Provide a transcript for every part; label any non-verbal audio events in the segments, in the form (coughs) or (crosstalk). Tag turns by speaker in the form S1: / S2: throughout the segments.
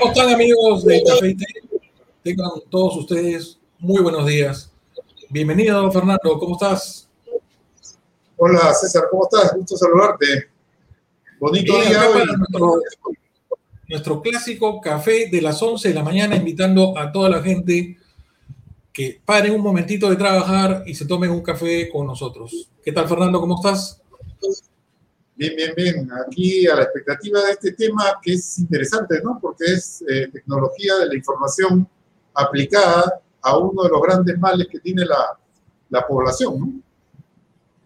S1: ¿Cómo están amigos de Café y Té? Tengan todos ustedes muy buenos días. Bienvenido, Fernando. ¿Cómo estás?
S2: Hola, César. ¿Cómo estás? Gusto saludarte. Bonito
S1: Bien,
S2: día hoy.
S1: nuestro, nuestro clásico café de las 11 de la mañana, invitando a toda la gente que paren un momentito de trabajar y se tomen un café con nosotros. ¿Qué tal, Fernando? ¿Cómo estás?
S2: Bien, bien, bien. Aquí a la expectativa de este tema que es interesante, ¿no? Porque es eh, tecnología de la información aplicada a uno de los grandes males que tiene la, la población, ¿no?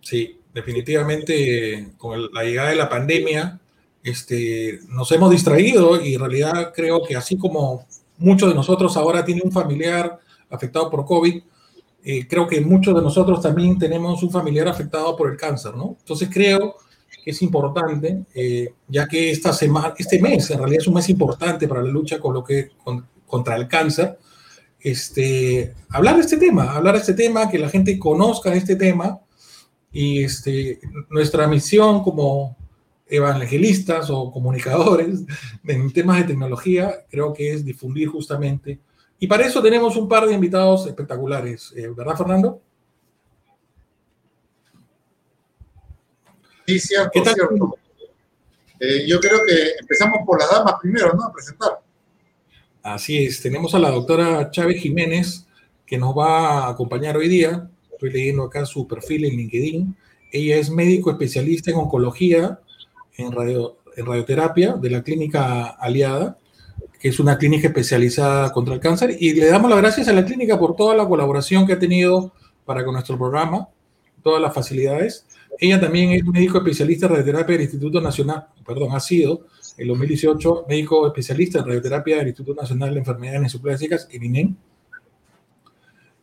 S1: Sí, definitivamente con el- la llegada de la pandemia este, nos hemos distraído y en realidad creo que así como muchos de nosotros ahora tienen un familiar afectado por COVID, eh, creo que muchos de nosotros también tenemos un familiar afectado por el cáncer, ¿no? Entonces creo que es importante, eh, ya que esta semana, este mes en realidad es un mes importante para la lucha con lo que, con- contra el cáncer, este, hablar de este tema, hablar de este tema, que la gente conozca este tema y este, nuestra misión como evangelistas o comunicadores (laughs) en temas de tecnología creo que es difundir justamente. Y para eso tenemos un par de invitados espectaculares, eh, ¿verdad, Fernando?
S2: Sí, cierto,
S1: ¿Qué tal?
S2: cierto. Eh, yo creo que empezamos por las damas primero, ¿no? A presentar.
S1: Así es, tenemos a la doctora Chávez Jiménez que nos va a acompañar hoy día. Estoy leyendo acá su perfil en LinkedIn. Ella es médico especialista en oncología, en, radio- en radioterapia de la clínica Aliada, que es una clínica especializada contra el cáncer. Y le damos las gracias a la clínica por toda la colaboración que ha tenido para con nuestro programa, todas las facilidades. Ella también es médico especialista en radioterapia del Instituto Nacional, perdón, ha sido en 2018 médico especialista en radioterapia del Instituto Nacional de Enfermedades Neoplásicas, el INEM.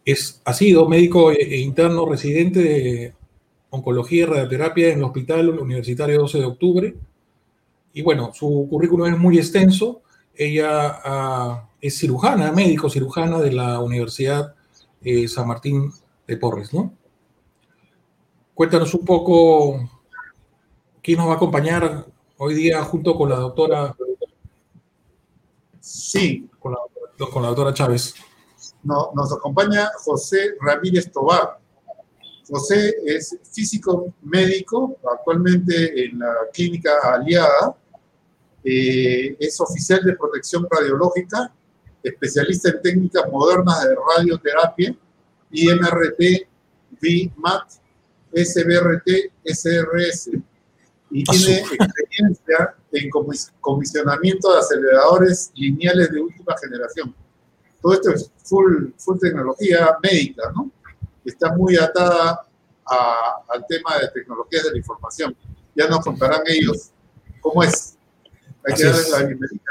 S1: Es, ha sido médico e- e interno residente de oncología y radioterapia en el Hospital Universitario 12 de Octubre. Y bueno, su currículum es muy extenso. Ella ah, es cirujana, médico cirujana de la Universidad eh, San Martín de Porres, ¿no? Cuéntanos un poco quién nos va a acompañar hoy día junto con la doctora,
S2: Sí,
S1: con la, con la doctora Chávez.
S2: no- nos acompaña José Ramírez Tobar. José es físico médico, actualmente en la clínica aliada. Eh, es oficial de protección radiológica, especialista en técnicas modernas de radioterapia, IMRT, VMAT, SBRT, SRS. Y
S1: Ah,
S2: tiene experiencia en comis- comisionamiento de aceleradores lineales de última generación. Todo esto es full, full tecnología médica, ¿no? Está muy atada a- al tema de tecnologías de la información. Ya nos contarán ellos cómo es. Hay
S1: Así
S2: que darles
S1: es.
S2: la bienvenida.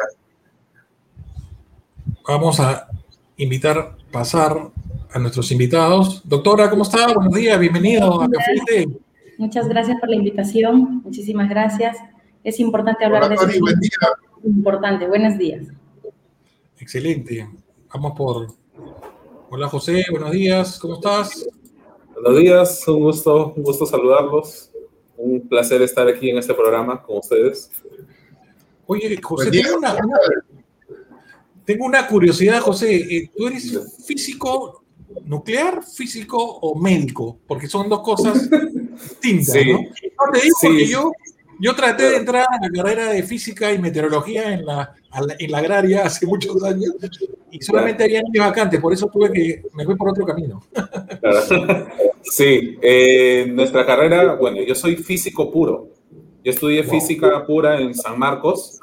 S1: Vamos a invitar, pasar a nuestros invitados. Doctora, ¿cómo está? Buenos días, bienvenido a Café.
S3: Muchas gracias por la invitación. Muchísimas gracias. Es importante hablar
S2: Hola,
S3: de
S2: Tony,
S3: eso.
S2: buen día.
S3: Importante. Buenos días.
S1: Excelente. Vamos por... Hola José, buenos días, ¿cómo estás?
S4: Buenos días, un gusto, un gusto saludarlos. Un placer estar aquí en este programa con ustedes.
S1: Oye, José, tengo una, una- tengo una curiosidad, José. Eh, ¿Tú eres físico nuclear, físico o médico? Porque son dos cosas (laughs) distintas,
S4: Sí.
S1: ¿no? No te digo
S4: Sí.
S1: porque yo, yo traté de entrar a la carrera de física y meteorología en la, en la agraria (laughs) hace muchos años y solamente había niños vacantes, por eso tuve que, me fui por otro camino. (laughs)
S4: Sí, eh, nuestra carrera, bueno, yo soy físico puro. Yo estudié
S1: Wow.
S4: física pura en San Marcos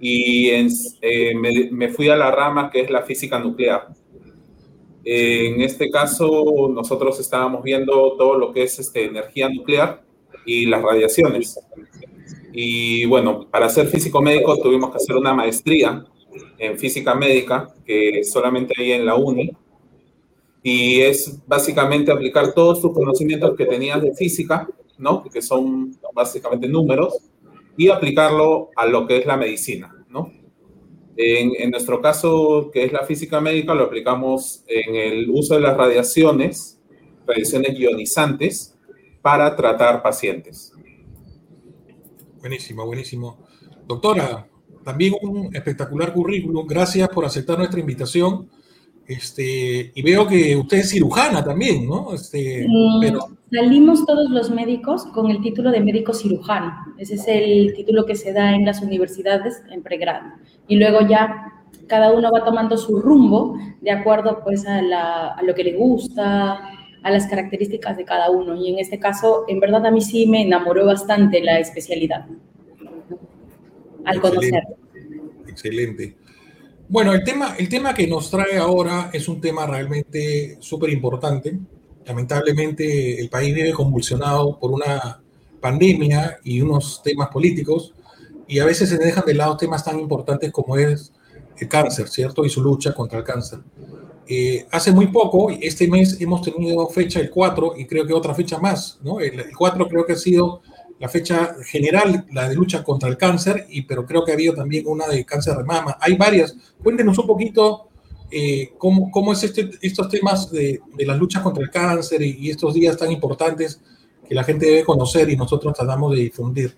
S4: y en- eh, me, me fui a la rama que es la física nuclear. En este caso, nosotros estábamos viendo todo lo que es este, energía nuclear y las radiaciones. Y bueno, para ser físico médico tuvimos que hacer una maestría en física médica, que solamente hay en la UNI, y es básicamente aplicar todos tus conocimientos que tenías de física, ¿no? Que son básicamente números, y aplicarlo a lo que es la medicina, ¿no? En, nuestro caso, que es la física médica, lo aplicamos en el uso de las radiaciones, radiaciones ionizantes, para tratar pacientes.
S1: Buenísimo, buenísimo. Doctora, también un espectacular currículum. Gracias por aceptar nuestra invitación. Este, y veo que usted es cirujana también, ¿no? Este,
S3: mm, pero... Salimos todos los médicos con el título de médico cirujano. Ese es el título que se da en las universidades en pregrado. Y luego ya cada uno va tomando su rumbo de acuerdo pues a, a lo que le gusta, a las características de cada uno. Y en este caso, en verdad a mí sí me enamoró bastante la especialidad al conocer.
S1: Excelente. Bueno, el tema, el tema que nos trae ahora es un tema realmente súper importante. Lamentablemente el país vive convulsionado por una pandemia y unos temas políticos y a veces se dejan de lado temas tan importantes como es el cáncer, ¿cierto? Y su lucha contra el cáncer. Eh, hace muy poco, este mes hemos tenido fecha el 4 y creo que otra fecha más, ¿no? El, el 4 creo que ha sido la fecha general, la de lucha contra el cáncer, y, pero creo que ha habido también una de cáncer de mama. Hay varias. Cuéntenos un poquito eh, cómo, cómo, es este, estos temas de, de, las luchas contra el cáncer y, y, estos días tan importantes que la gente debe conocer y nosotros tratamos de difundir.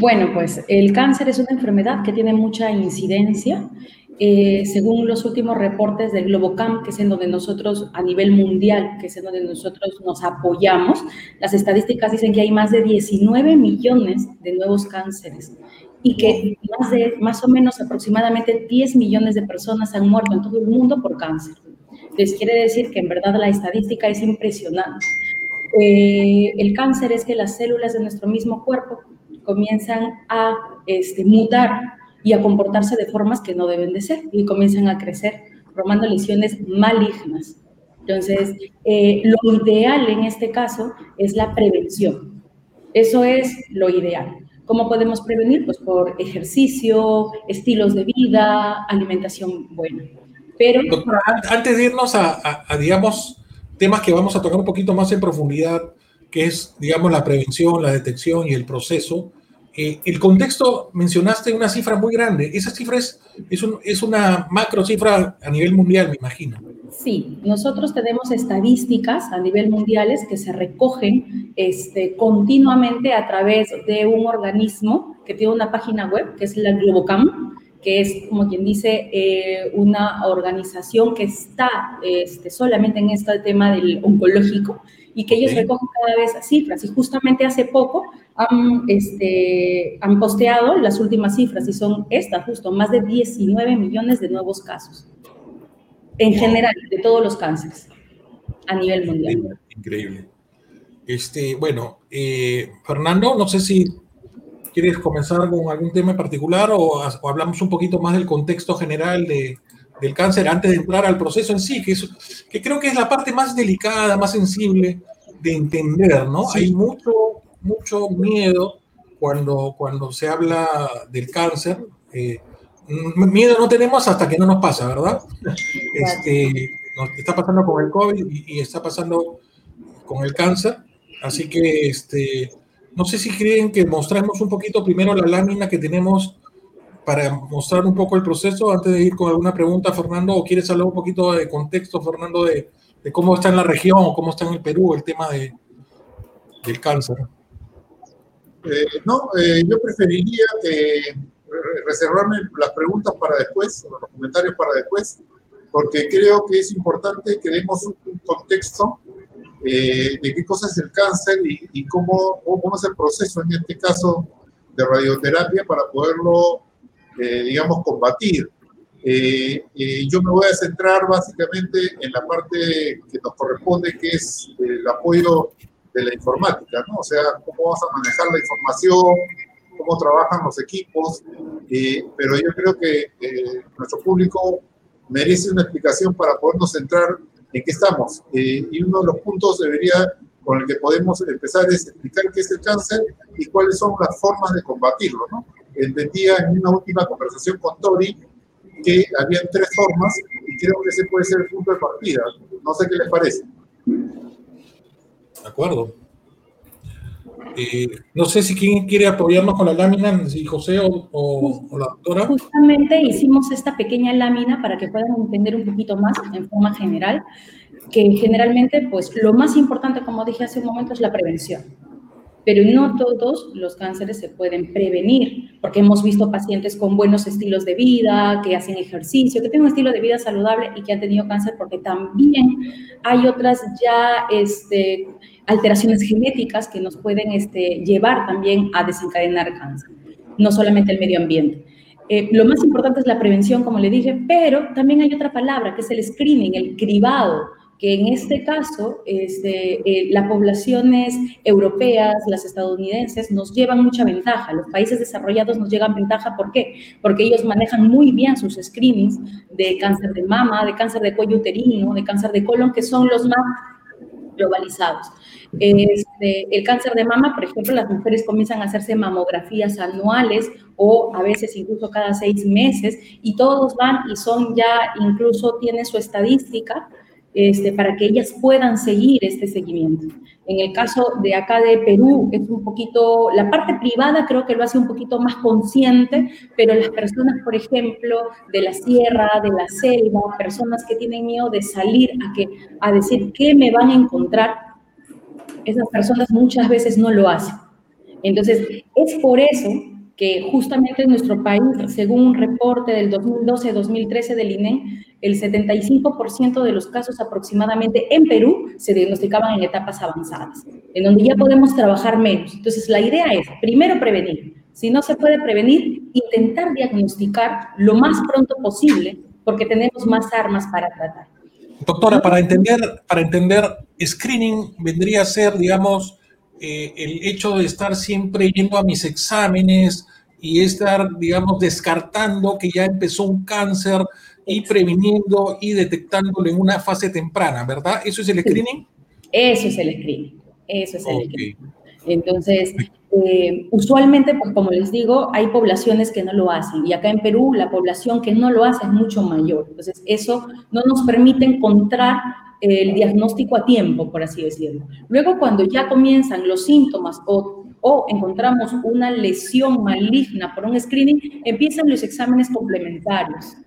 S3: Bueno, pues el cáncer es una enfermedad que tiene mucha incidencia eh, según los últimos reportes del Globocam, que es en donde nosotros, a nivel mundial, que es en donde nosotros nos apoyamos, las estadísticas dicen que hay más de 19 millones de nuevos cánceres y que más, de, más o menos aproximadamente 10 millones de personas han muerto en todo el mundo por cáncer. Les quiere decir que en verdad la estadística es impresionante. Eh, el cáncer es que las células de nuestro mismo cuerpo comienzan a este, mutar y a comportarse de formas que no deben de ser y comienzan a crecer, formando lesiones malignas. Entonces, eh, lo ideal en este caso es la prevención. Eso es lo ideal. ¿Cómo podemos prevenir? Pues por ejercicio, estilos de vida, alimentación buena. Pero...
S1: Doctora, antes de irnos a, a, digamos, temas que vamos a tocar un poquito más en profundidad, que es, digamos, la prevención, la detección y el proceso, eh, el contexto, mencionaste una cifra muy grande. Esa cifra es, es, un, es, una macro cifra a nivel mundial, me imagino.
S3: Sí, nosotros tenemos estadísticas a nivel mundiales que se recogen este, continuamente a través de un organismo que tiene una página web, que es la Globocam, que es, como quien dice, eh, una organización que está este, solamente en este tema del oncológico y que ellos recogen cada vez cifras. Y justamente hace poco han, este, han posteado las últimas cifras y son estas, justo, más de 19 millones de nuevos casos. En general, de todos los cánceres a nivel mundial.
S1: Increíble. Este, bueno, eh, Fernando, no sé si quieres comenzar con algún tema en particular o, o hablamos un poquito más del contexto general de, del cáncer antes de entrar al proceso en sí, que, es, que creo que es la parte más delicada, más sensible de entender, ¿no? Sí. Hay mucho, mucho miedo cuando, cuando se habla del cáncer. Eh, miedo no tenemos hasta que no nos pasa, ¿verdad? (laughs) Este, nos está pasando con el COVID y, y, está pasando con el cáncer. Así que, este, no sé si creen que mostramos un poquito primero la lámina que tenemos para mostrar un poco el proceso antes de ir con alguna pregunta, Fernando, o quieres hablar un poquito de contexto, Fernando, de, cómo está en la región o cómo está en el Perú el tema de, del cáncer.
S2: Eh, no, eh, yo preferiría que reservarme las preguntas para después, los comentarios para después, porque creo que es importante que demos un, contexto eh, de qué cosa es el cáncer y, y cómo, cómo, es el proceso, en este caso, de radioterapia para poderlo eh, digamos, combatir. Eh, eh, yo me voy a centrar básicamente en la parte que nos corresponde, que es el apoyo de la informática, ¿no? O sea, cómo vamos a manejar la información, cómo trabajan los equipos, pero yo creo que nuestro público merece una explicación para podernos centrar en qué estamos. y uno de los puntos debería con el que podemos empezar es explicar qué es el cáncer y cuáles son las formas de combatirlo, ¿no? Entendía en una última conversación con Tori que había tres formas y creo que ese puede ser el punto de partida. No sé qué les parece.
S1: De acuerdo. Eh, no sé si quién quiere apoyarnos con la lámina, si José o, o, o, la doctora.
S3: Justamente hicimos esta pequeña lámina para que puedan entender un poquito más en forma general, que generalmente, pues lo más importante, como dije hace un momento, es la prevención pero no todos los cánceres se pueden prevenir, porque hemos visto pacientes con buenos estilos de vida, que hacen ejercicio, que tienen un estilo de vida saludable y que han tenido cáncer, porque también hay otras ya este, alteraciones genéticas que nos pueden este, llevar también a desencadenar cáncer, no solamente el medio ambiente. Eh, lo más importante es la prevención, como le dije, pero también hay otra palabra que es el screening, el cribado, que en este caso este, eh, las poblaciones europeas, las estadounidenses, nos llevan mucha ventaja. Los países desarrollados nos llevan ventaja, ¿por qué? Porque ellos manejan muy bien sus screenings de cáncer de mama, de cáncer de cuello uterino, de cáncer de colon, que son los más globalizados. Este, el cáncer de mama, por ejemplo, las mujeres comienzan a hacerse mamografías anuales o a veces incluso cada seis meses y todos van y son ya, incluso tienen su estadística este, para que ellas puedan seguir este seguimiento. En el caso de acá de Perú, es un poquito, la parte privada creo que lo hace un poquito más consciente, pero las personas, por ejemplo, de la sierra, de la selva, personas que tienen miedo de salir a, que, a decir qué me van a encontrar, esas personas muchas veces no lo hacen. Entonces, es por eso que justamente en nuestro país, según un reporte del 2012-2013 del INE, el 75% de los casos aproximadamente en Perú se diagnosticaban en etapas avanzadas, en donde ya podemos trabajar menos. Entonces, la idea es, primero, prevenir. Si no se puede prevenir, intentar diagnosticar lo más pronto posible, porque tenemos más armas para tratar.
S1: Doctora, para entender, para entender, screening vendría a ser, digamos, eh, el hecho de estar siempre yendo a mis exámenes y estar, digamos, descartando que ya empezó un cáncer y previniendo y detectándolo en una fase temprana, ¿verdad? ¿Eso es el screening?
S3: Eso es el screening. Eso es el screening. Entonces, eh, usualmente, pues como les digo, hay poblaciones que no lo hacen y acá en Perú la población que no lo hace es mucho mayor. Entonces, eso no nos permite encontrar el diagnóstico a tiempo, por así decirlo. Luego, cuando ya comienzan los síntomas o, o encontramos una lesión maligna por un screening, empiezan los exámenes complementarios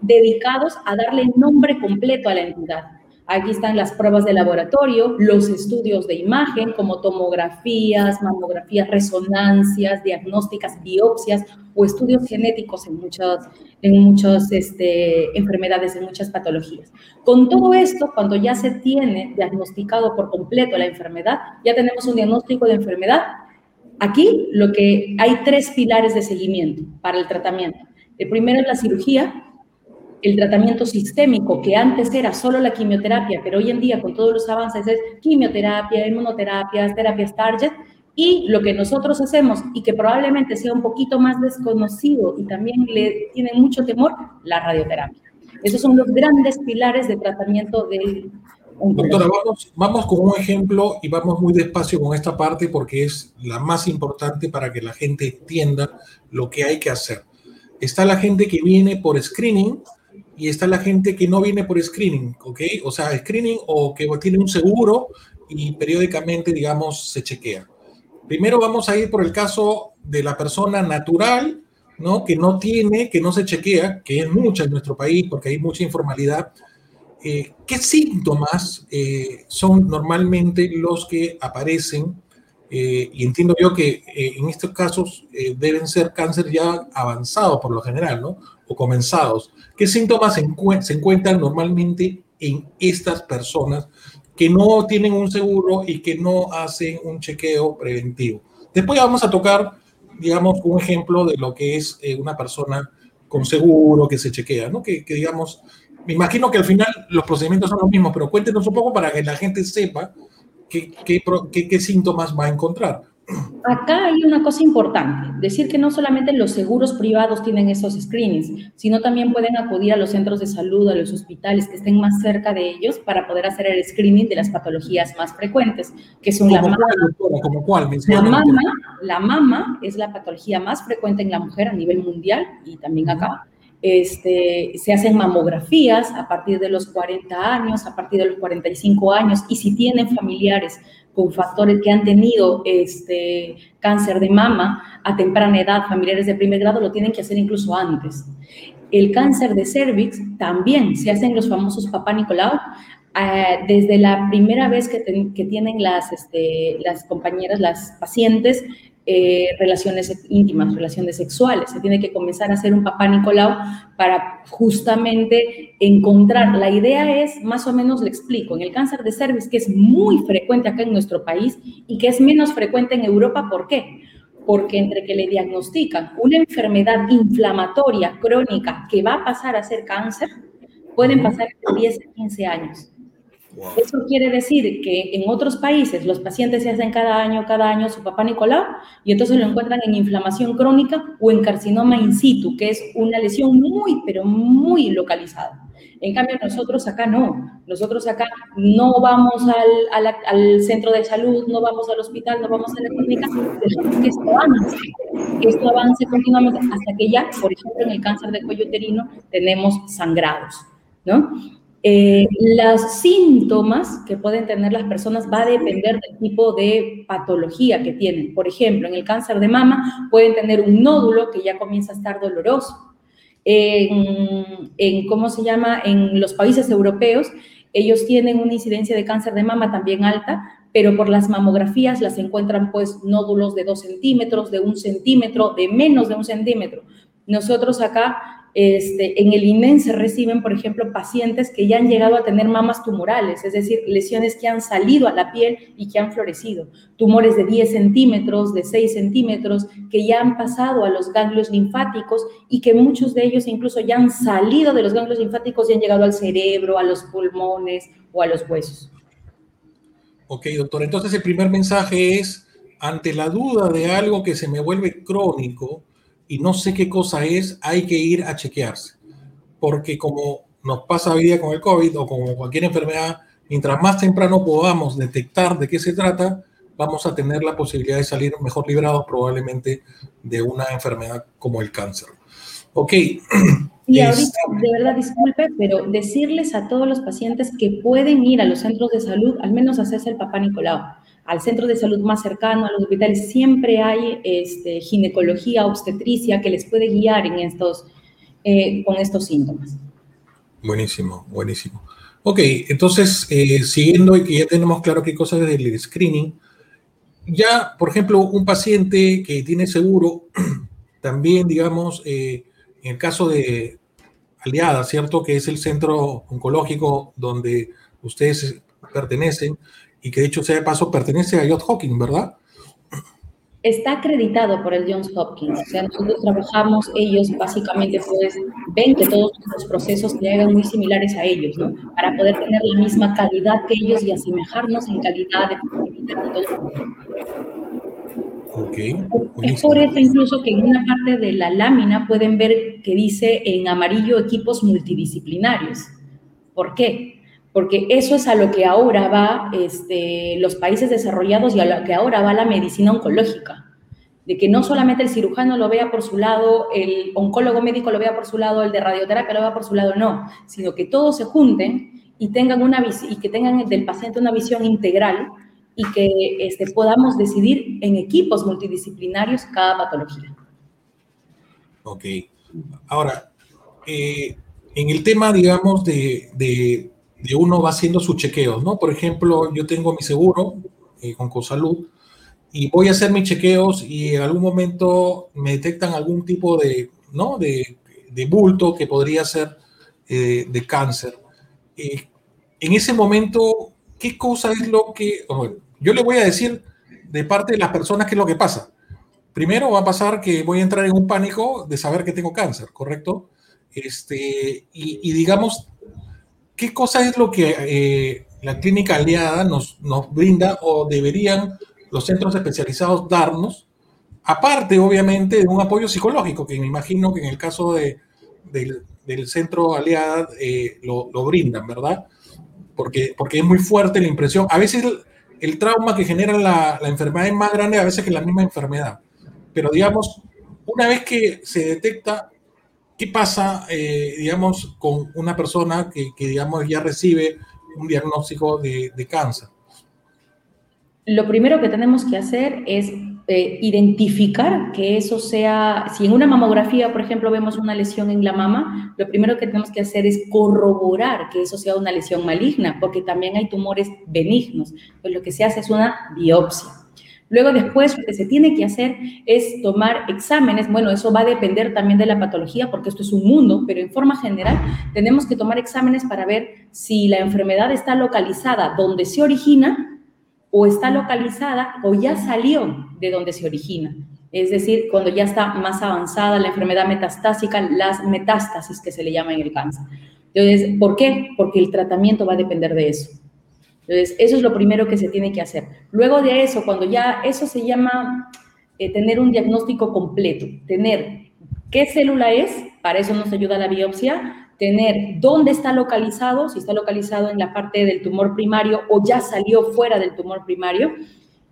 S3: dedicados a darle nombre completo a la entidad. Aquí están las pruebas de laboratorio, los estudios de imagen como tomografías, mamografías, resonancias, diagnósticas, biopsias o estudios genéticos en muchas, en muchas este, enfermedades, en muchas patologías. Con todo esto, cuando ya se tiene diagnosticado por completo la enfermedad, ya tenemos un diagnóstico de enfermedad. Aquí lo que hay tres pilares de seguimiento para el tratamiento. El primero es la cirugía, el tratamiento sistémico, que antes era solo la quimioterapia, pero hoy en día con todos los avances es quimioterapia, inmunoterapia, terapias target, y lo que nosotros hacemos y que probablemente sea un poquito más desconocido y también le tienen mucho temor, la radioterapia. Esos son los grandes pilares de tratamiento del...
S1: Doctora, vamos, vamos con un ejemplo y vamos muy despacio con esta parte porque es la más importante para que la gente entienda lo que hay que hacer. Está la gente que viene por screening, y está la gente que no viene por screening, ¿ok? O sea, screening o que tiene un seguro y periódicamente, digamos, se chequea. Primero vamos a ir por el caso de la persona natural, ¿no? Que no tiene, que no se chequea, que es mucha en nuestro país porque hay mucha informalidad. Eh, ¿Qué síntomas eh, son normalmente los que aparecen? Eh, y entiendo yo que en estos casos deben ser cáncer ya avanzado por lo general, ¿no? O comenzados. ¿Qué síntomas se, encuentran normalmente en estas personas que no tienen un seguro y que no hacen un chequeo preventivo? Después vamos a tocar, digamos, un ejemplo de lo que es eh, una persona con seguro que se chequea, ¿no? Que, digamos, me imagino que al final los procedimientos son los mismos, pero cuéntenos un poco para que la gente sepa qué, qué síntomas va a encontrar.
S3: Acá hay una cosa importante, decir que no solamente los seguros privados tienen esos screenings, sino también pueden acudir a los centros de salud, a los hospitales que estén más cerca de ellos para poder hacer el screening de las patologías más frecuentes, que son la mama. la mama, la mama es la patología más frecuente en la mujer a nivel mundial y también acá. Este, se hacen mamografías a partir de los 40 años, a partir de los 45 años, y si tienen familiares con factores que han tenido este, cáncer de mama a temprana edad, familiares de primer grado, lo tienen que hacer incluso antes. El cáncer de cervix también se hacen los famosos papá Nicolau eh, desde la primera vez que, tienen las, este, las compañeras, las pacientes, eh, relaciones íntimas, relaciones sexuales. Se tiene que comenzar a hacer un papá Nicolau para justamente encontrar. La idea es, más o menos le explico, en el cáncer de cervix, que es muy frecuente acá en nuestro país y que es menos frecuente en Europa, ¿por qué? Porque entre que le diagnostican una enfermedad inflamatoria crónica que va a pasar a ser cáncer, pueden pasar 10 a 15 años. Eso quiere decir que en otros países los pacientes se hacen cada año, cada año su papá Nicolau y entonces lo encuentran en inflamación crónica o en carcinoma in situ, que es una lesión muy, pero muy localizada. En cambio, nosotros acá no. Nosotros acá no vamos al, al, centro de salud, no vamos al hospital, no vamos a la clínica, dejamos que esto avance, que esto avance continuamente hasta que ya, por ejemplo, en el cáncer de cuello uterino tenemos sangrados, ¿no? Eh, los síntomas que pueden tener las personas va a depender del tipo de patología que tienen. Por ejemplo, en el cáncer de mama pueden tener un nódulo que ya comienza a estar doloroso. En, ¿cómo se llama? En los países europeos, ellos tienen una incidencia de cáncer de mama también alta, pero por las mamografías las encuentran pues nódulos de 2 centímetros, de un centímetro, de menos de un centímetro. Nosotros acá este, en el INEN se reciben, por ejemplo, pacientes que ya han llegado a tener mamas tumorales, es decir, lesiones que han salido a la piel y que han florecido. Tumores de 10 centímetros, de 6 centímetros, que ya han pasado a los ganglios linfáticos y que muchos de ellos incluso ya han salido de los ganglios linfáticos y han llegado al cerebro, a los pulmones o a los huesos.
S1: Ok, doctor. Entonces el primer mensaje es, ante la duda de algo que se me vuelve crónico, y no sé qué cosa es, hay que ir a chequearse. Porque como nos pasa hoy día con el COVID o con cualquier enfermedad, mientras más temprano podamos detectar de qué se trata, vamos a tener la posibilidad de salir mejor librados probablemente de una enfermedad como el cáncer. Ok. (clears throat)
S3: Y ahorita, este, de verdad, disculpe, pero decirles a todos los pacientes que pueden ir a los centros de salud, al menos hacerse el papá Nicolau al centro de salud más cercano, a los hospitales, siempre hay este, ginecología, obstetricia que les puede guiar en estos, eh, con estos síntomas.
S1: Buenísimo, buenísimo. Ok, entonces, eh, siguiendo y ya tenemos claro qué cosas del screening, ya, por ejemplo, un paciente que tiene seguro, (clears throat) también, digamos, eh, en el caso de Aliada, ¿cierto? Que es el centro oncológico donde ustedes pertenecen, y que de hecho, sea de paso, pertenece a Johns Hopkins, ¿verdad?
S3: Está acreditado por el Johns Hopkins. O sea, nosotros trabajamos, ellos básicamente pues ven que todos los procesos se hagan muy similares a ellos, ¿no? Para poder tener la misma calidad que ellos y asemejarnos en calidad de.
S1: Okay.
S3: Es por eso incluso que en una parte de la lámina pueden ver que dice en amarillo equipos multidisciplinarios. ¿Por qué? Porque eso es a lo que ahora va este, los países desarrollados y a lo que ahora va la medicina oncológica. De que no solamente el cirujano lo vea por su lado, el oncólogo médico lo vea por su lado, el de radioterapia lo vea por su lado, no, sino que todos se junten y tengan una y que tengan del paciente una visión integral y que este, podamos decidir en equipos multidisciplinarios cada patología.
S1: Ok. Ahora, eh, en el tema, digamos, de de uno va haciendo sus chequeos, ¿no? Por ejemplo, yo tengo mi seguro eh, con Cosalud y voy a hacer mis chequeos y en algún momento me detectan algún tipo de, ¿no? De, de bulto que podría ser eh, de cáncer. Eh, en ese momento, ¿qué cosa es lo que... yo le voy a decir de parte de las personas qué es lo que pasa. Primero va a pasar que voy a entrar en un pánico de saber que tengo cáncer, ¿correcto? Este, y digamos, ¿qué cosa es lo que eh, la clínica aliada nos, nos brinda o deberían los centros especializados darnos? Aparte, obviamente, de un apoyo psicológico, que me imagino que en el caso de, del, centro aliada eh, lo, lo, brindan, ¿verdad? Porque, porque es muy fuerte la impresión. A veces el, trauma que genera la, la, enfermedad es más grande a veces que la misma enfermedad. Pero digamos, una vez que se detecta ¿Qué pasa, eh, digamos, con una persona que, digamos, ya recibe un diagnóstico de, cáncer?
S3: Lo primero que tenemos que hacer es eh, identificar que eso sea, si en una mamografía, por ejemplo, vemos una lesión en la mama, lo primero que tenemos que hacer es corroborar que eso sea una lesión maligna, porque también hay tumores benignos. Pues lo que se hace es una biopsia. Luego después lo que se tiene que hacer es tomar exámenes. Bueno, eso va a depender también de la patología porque esto es un mundo, pero en forma general tenemos que tomar exámenes para ver si la enfermedad está localizada donde se origina o está localizada o ya salió de donde se origina. Es decir, cuando ya está más avanzada la enfermedad metastásica, las metástasis que se le llama en el cáncer. Entonces, ¿por qué? Porque el tratamiento va a depender de eso. Entonces, eso es lo primero que se tiene que hacer. Luego de eso, cuando ya eso se llama eh, tener un diagnóstico completo, tener qué célula es, para eso nos ayuda la biopsia, tener dónde está localizado, si está localizado en la parte del tumor primario o ya salió fuera del tumor primario.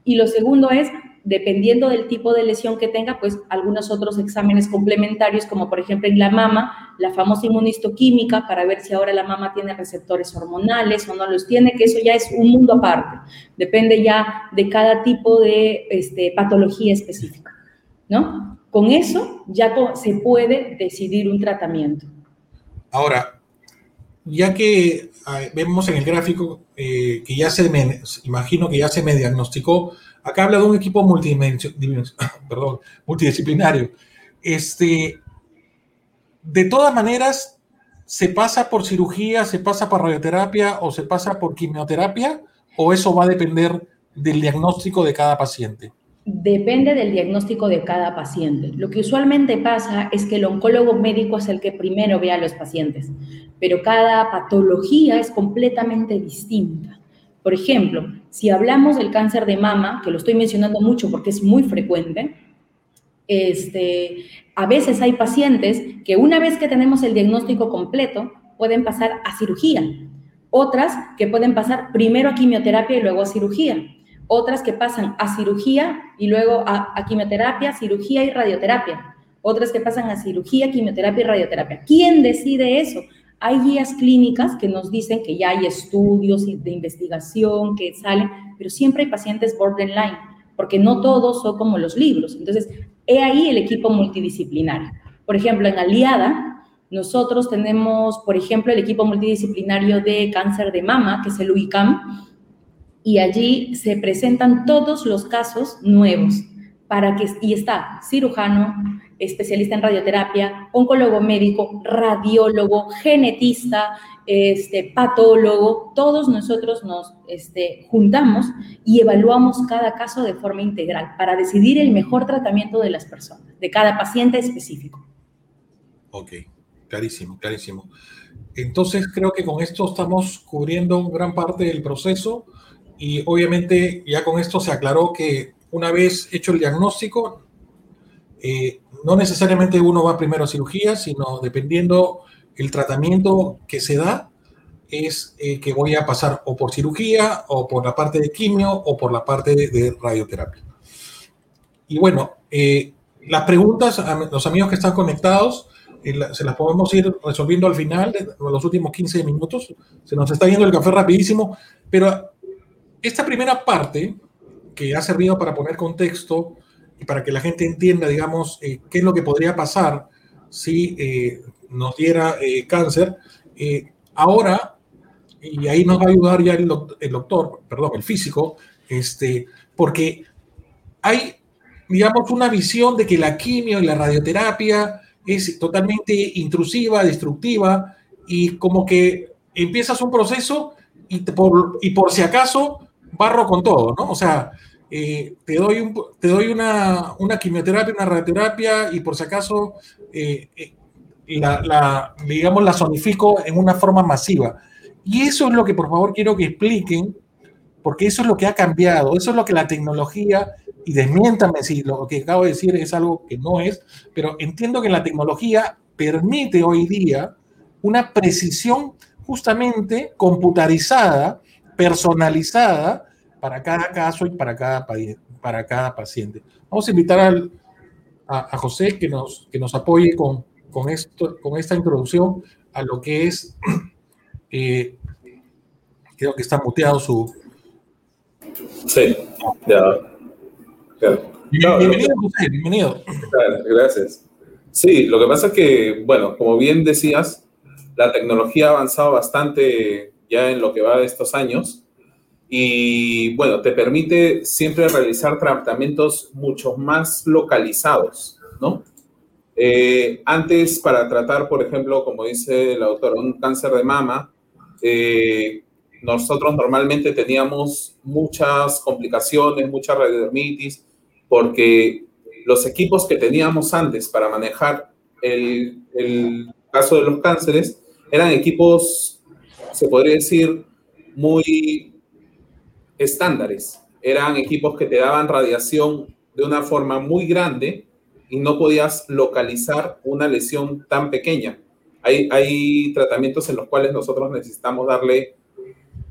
S3: Y lo segundo es, dependiendo del tipo de lesión que tenga, pues algunos otros exámenes complementarios, como por ejemplo en la mama, la famosa inmunistoquímica, para ver si ahora la mama tiene receptores hormonales o no los tiene, que eso ya es un mundo aparte. Depende ya de cada tipo de este, patología específica, ¿no? Con eso ya se puede decidir un tratamiento.
S1: Ahora, ya que vemos en el gráfico eh, que ya se me, imagino que ya se me diagnosticó, acá habla de un equipo (laughs) perdón, multidisciplinario. Este, de todas maneras, ¿se pasa por cirugía, se pasa por radioterapia o se pasa por quimioterapia? ¿O eso va a depender del diagnóstico de cada paciente?
S3: Depende del diagnóstico de cada paciente. Lo que usualmente pasa es que el oncólogo médico es el que primero ve a los pacientes, pero cada patología es completamente distinta. Por ejemplo, si hablamos del cáncer de mama, que lo estoy mencionando mucho porque es muy frecuente, este, a veces hay pacientes que una vez que tenemos el diagnóstico completo, pueden pasar a cirugía. Otras que pueden pasar primero a quimioterapia y luego a cirugía otras que pasan a cirugía y luego a, quimioterapia, cirugía y radioterapia, otras que pasan a cirugía, quimioterapia y radioterapia. ¿Quién decide eso? Hay guías clínicas que nos dicen que ya hay estudios de investigación que salen, pero siempre hay pacientes borderline, porque no todos son como los libros. Entonces, he ahí el equipo multidisciplinario. Por ejemplo, en Aliada, nosotros tenemos, por ejemplo, el equipo multidisciplinario de cáncer de mama, que es el UICAM, y allí se presentan todos los casos nuevos para que y está cirujano, especialista en radioterapia, oncólogo médico, radiólogo, genetista, este, patólogo, todos nosotros nos este, juntamos y evaluamos cada caso de forma integral para decidir el mejor tratamiento de las personas, de cada paciente específico.
S1: Ok, clarísimo, clarísimo. Entonces creo que con esto estamos cubriendo gran parte del proceso. Y obviamente ya con esto se aclaró que una vez hecho el diagnóstico, eh, no necesariamente uno va primero a cirugía, sino dependiendo el tratamiento que se da, es eh, que voy a pasar o por cirugía, o por la parte de quimio, o por la parte de, radioterapia. Y bueno, eh, las preguntas a los amigos que están conectados, se las podemos ir resolviendo al final, de los últimos 15 minutos. Se nos está yendo el café rapidísimo, pero esta primera parte, que ha servido para poner contexto y para que la gente entienda, digamos, eh, qué es lo que podría pasar si eh, nos diera eh, cáncer, ahora, y ahí nos va a ayudar ya el, doctor, perdón, el físico, este, porque hay, digamos, una visión de que la quimio y la radioterapia es totalmente intrusiva, destructiva, y como que empiezas un proceso y por, y por si acaso barro con todo, ¿no? O sea, eh, te doy, te doy una, una, quimioterapia, una radioterapia y por si acaso, eh, eh, la, la, digamos, la zonifico en una forma masiva. Y eso es lo que por favor quiero que expliquen, porque eso es lo que ha cambiado, eso es lo que la tecnología, y desmiéntame si lo que acabo de decir es algo que no es, pero entiendo que la tecnología permite hoy día una precisión justamente computarizada personalizada para cada caso y para cada, para cada paciente. Vamos a invitar al, a, José que nos, que nos apoye con, con, esto, con esta introducción a lo que es, (clears throat) eh, creo que está muteado su...
S4: Sí, ya. bienvenido, José, bienvenido. Gracias. Sí, lo que pasa es que, bueno, como bien decías, la tecnología ha avanzado bastante ya en lo que va de estos años y, bueno, te permite siempre realizar tratamientos mucho más localizados, ¿no? Eh, antes, para tratar, por ejemplo, como dice la doctora, un cáncer de mama, eh, nosotros normalmente teníamos muchas complicaciones, mucha radiodermitis, porque los equipos que teníamos antes para manejar el, el caso de los cánceres eran equipos, se podría decir, muy estándares. Eran equipos que te daban radiación de una forma muy grande y no podías localizar una lesión tan pequeña. Hay, tratamientos en los cuales nosotros necesitamos darle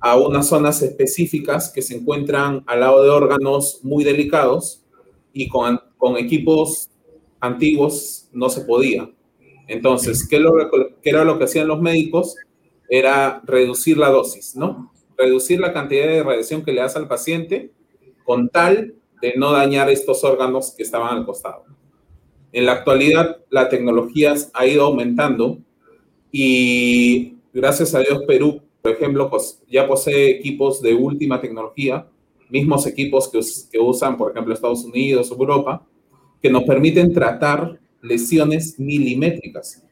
S4: a unas zonas específicas que se encuentran al lado de órganos muy delicados y con, con equipos antiguos no se podía. Entonces, ¿qué, lo, ¿qué, era lo que hacían los médicos? Era reducir la dosis, ¿no? Reducir la cantidad de radiación que le das al paciente con tal de no dañar estos órganos que estaban al costado. En la actualidad, la tecnología ha ido aumentando y gracias a Dios Perú por ejemplo, pues ya posee equipos de última tecnología, mismos equipos que, que usan, por ejemplo, Estados Unidos o Europa, que nos permiten tratar lesiones milimétricas.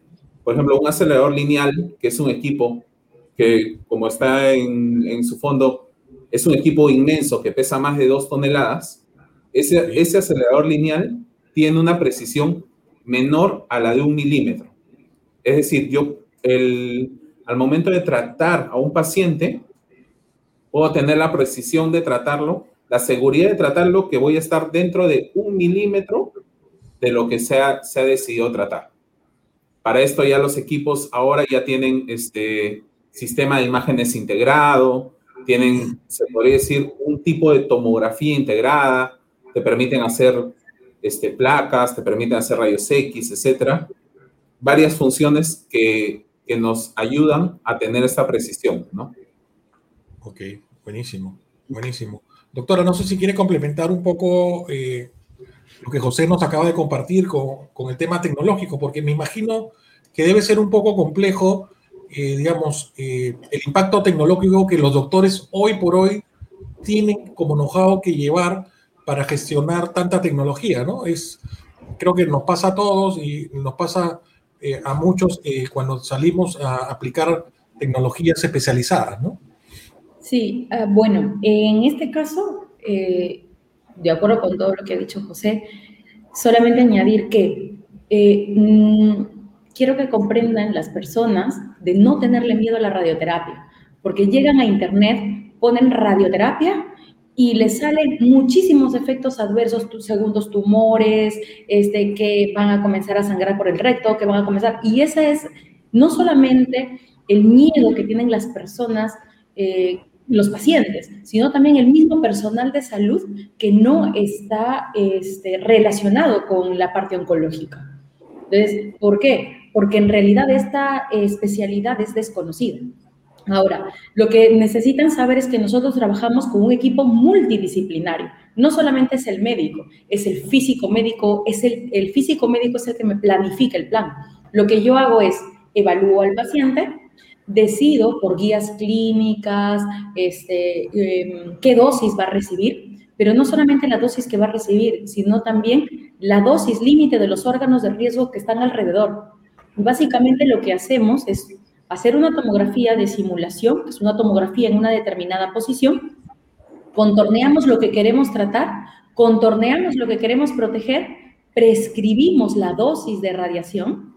S4: Por ejemplo, un acelerador lineal, que es un equipo que, como está en, en su fondo, es un equipo inmenso que pesa más de dos toneladas. Ese, ese acelerador lineal tiene una precisión menor a la de un milímetro. Es decir, yo, el, al momento de tratar a un paciente, puedo tener la precisión de tratarlo, la seguridad de tratarlo, que voy a estar dentro de un milímetro de lo que se ha, se ha decidido tratar. Para esto ya los equipos ahora ya tienen este sistema de imágenes integrado, tienen, se podría decir, un tipo de tomografía integrada, te permiten hacer este, placas, te permiten hacer rayos X, etcétera. Varias funciones que que nos ayudan a tener esta precisión, ¿no?
S1: Ok, buenísimo, buenísimo. Doctora, no sé si quiere complementar un poco eh, lo que José nos acaba de compartir con, con, el tema tecnológico, porque me imagino que debe ser un poco complejo, eh, digamos, eh, el impacto tecnológico que los doctores hoy por hoy tienen como know que llevar para gestionar tanta tecnología, ¿no? Es, creo que nos pasa a todos y nos pasa eh, a muchos cuando salimos a aplicar tecnologías especializadas, ¿no?
S3: Sí, uh, bueno, en este caso, de acuerdo con todo lo que ha dicho José, solamente añadir que mm, quiero que comprendan las personas de no tenerle miedo a la radioterapia, porque llegan a internet, ponen radioterapia y le salen muchísimos efectos adversos, segundos tumores, este, que van a comenzar a sangrar por el recto, que van a comenzar. Y ese es no solamente el miedo que tienen las personas, eh, los pacientes, sino también el mismo personal de salud que no está este, relacionado con la parte oncológica. Entonces, ¿por qué? Porque en realidad esta especialidad es desconocida. Ahora, lo que necesitan saber es que nosotros trabajamos con un equipo multidisciplinario. No solamente es el médico, es el físico médico, es el, el físico médico es el que me planifica el plan. Lo que yo hago es evalúo al paciente, decido por guías clínicas este, em, qué dosis va a recibir, pero no solamente la dosis que va a recibir, sino también la dosis límite de los órganos de riesgo que están alrededor. Básicamente lo que hacemos es hacer una tomografía de simulación, que es una tomografía en una determinada posición, contorneamos lo que queremos tratar, contorneamos lo que queremos proteger, prescribimos la dosis de radiación,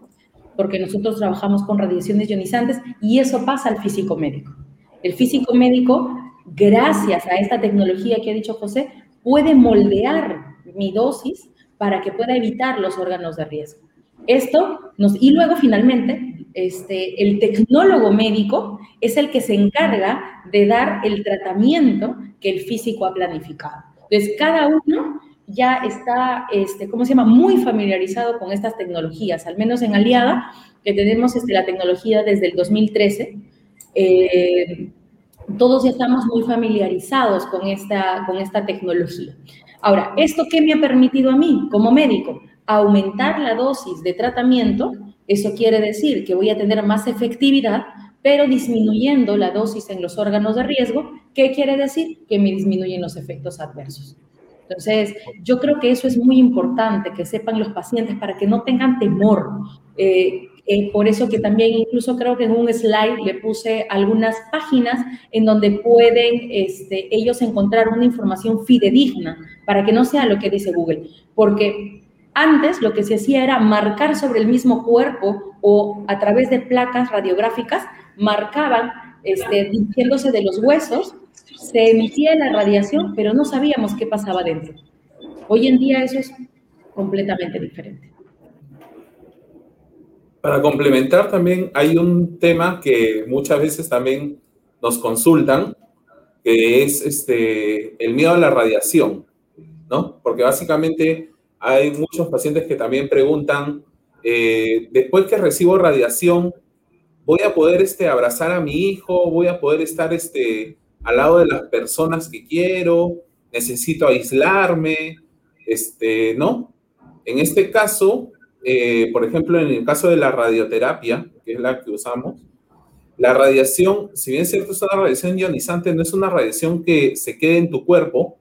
S3: porque nosotros trabajamos con radiaciones ionizantes, y eso pasa al físico médico. El físico médico, gracias a esta tecnología que ha dicho José, puede moldear mi dosis para que pueda evitar los órganos de riesgo. Esto nos, y luego finalmente este, el tecnólogo médico es el que se encarga de dar el tratamiento que el físico ha planificado. Entonces, cada uno ya está, este, ¿cómo se llama?, muy familiarizado con estas tecnologías, al menos en Aliada, que tenemos este, la tecnología desde el 2013. Eh, todos ya estamos muy familiarizados con esta, con esta tecnología. Ahora, ¿esto qué me ha permitido a mí como médico? Aumentar la dosis de tratamiento. Eso quiere decir que voy a tener más efectividad, pero disminuyendo la dosis en los órganos de riesgo. ¿Qué quiere decir? Que me disminuyen los efectos adversos. Entonces, yo creo que eso es muy importante, que sepan los pacientes para que no tengan temor. Eh, eh, por eso que también incluso creo que en un slide le puse algunas páginas en donde pueden este, ellos encontrar una información fidedigna para que no sea lo que dice Google. Porque antes lo que se hacía era marcar sobre el mismo cuerpo o a través de placas radiográficas, marcaban este, diciéndose de los huesos, se emitía la radiación, pero no sabíamos qué pasaba dentro. Hoy en día eso es completamente diferente.
S4: Para complementar también hay un tema que muchas veces también nos consultan, que es este, el miedo a la radiación, ¿no? Porque básicamente hay muchos pacientes que también preguntan, eh, después que recibo radiación, ¿voy a poder este, abrazar a mi hijo? ¿Voy a poder estar este, al lado de las personas que quiero? ¿Necesito aislarme? Este, ¿No? En este caso, eh, por ejemplo, en el caso de la radioterapia, que es la que usamos, la radiación, si bien es cierto, es una radiación ionizante, no es una radiación que se quede en tu cuerpo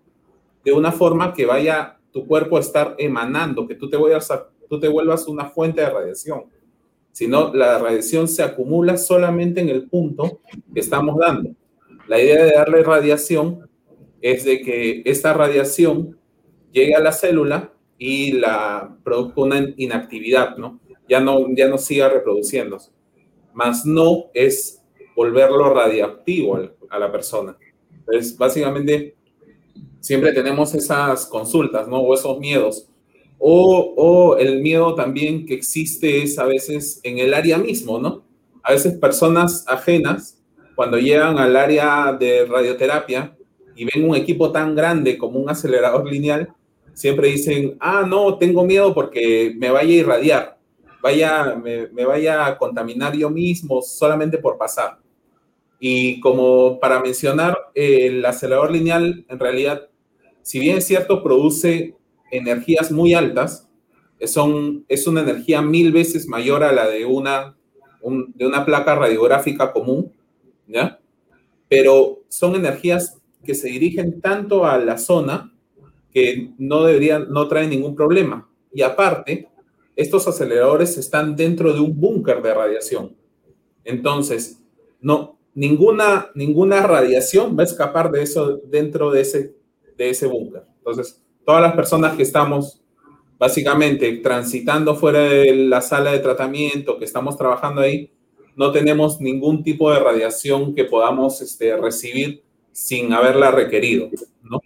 S4: de una forma que vaya tu cuerpo a estar emanando, que tú te, vuelvas tú te vuelvas una fuente de radiación, sino la radiación se acumula solamente en el punto que estamos dando. La idea de darle radiación es de que esta radiación llegue a la célula y la produzca una inactividad, ¿no? Ya no, ya no siga reproduciéndose. Más no es volverlo radioactivo a la persona. Entonces, básicamente, siempre tenemos esas consultas, ¿no? O esos miedos. O, el miedo también que existe es a veces en el área mismo, ¿no? A veces personas ajenas, cuando llegan al área de radioterapia y ven un equipo tan grande como un acelerador lineal, siempre dicen, ah, no, tengo miedo porque me vaya a irradiar, vaya, me, vaya a contaminar yo mismo solamente por pasar. Y como para mencionar, el acelerador lineal en realidad, si bien es cierto, produce energías muy altas, son, es una energía mil veces mayor a la de una, de una placa radiográfica común, ¿ya? Pero son energías que se dirigen tanto a la zona que no deberían, no traen ningún problema. Y aparte, estos aceleradores están dentro de un búnker de radiación. Entonces, no, ninguna, ninguna radiación va a escapar de eso dentro de ese, de ese búnker. Entonces, todas las personas que estamos básicamente transitando fuera de la sala de tratamiento, que estamos trabajando ahí, no tenemos ningún tipo de radiación que podamos este, recibir sin haberla requerido, ¿no?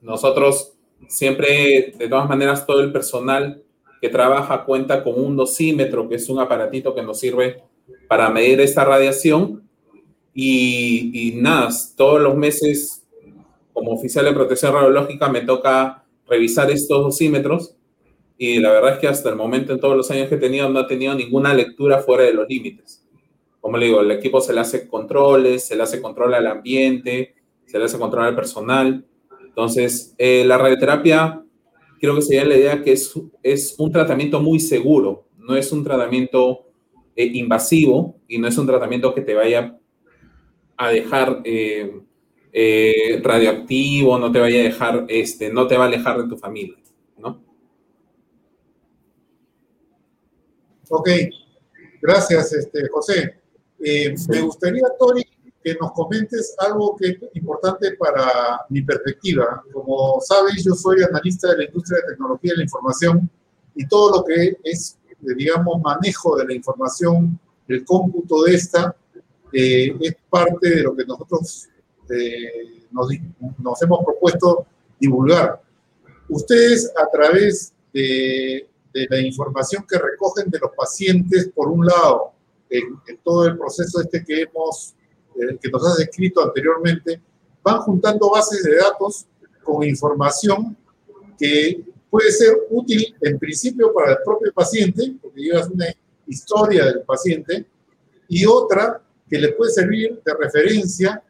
S4: Nosotros siempre, de todas maneras, todo el personal que trabaja cuenta con un dosímetro, que es un aparatito que nos sirve para medir esta radiación. Y, nada, todos los meses, como oficial de protección radiológica, me toca revisar estos dosímetros. Y la verdad es que hasta el momento, en todos los años que he tenido, no he tenido ninguna lectura fuera de los límites. Como le digo, el equipo se le hace controles, se le hace control al ambiente, se le hace control al personal entonces, eh, la radioterapia, creo que sería la idea que es, es un tratamiento muy seguro, no es un tratamiento eh, invasivo y no es un tratamiento que te vaya a dejar eh, radioactivo, no te vaya a dejar, este, no te va a alejar de tu familia, ¿no?
S2: Ok, gracias, este, José. Me gustaría, Tori, que nos comentes algo que es importante para mi perspectiva. Como sabes, yo soy analista de la industria de tecnología de la información y todo lo que es, digamos, manejo de la información, el cómputo de esta, eh, es parte de lo que nosotros eh, nos, nos, hemos propuesto divulgar. Ustedes, a través de, de, la información que recogen de los pacientes, por un lado, en, en todo el proceso este que hemos eh, que nos has descrito anteriormente, van juntando bases de datos con información que puede ser útil en principio para el propio paciente, porque llevas una historia del paciente, y otra que les puede servir de referencia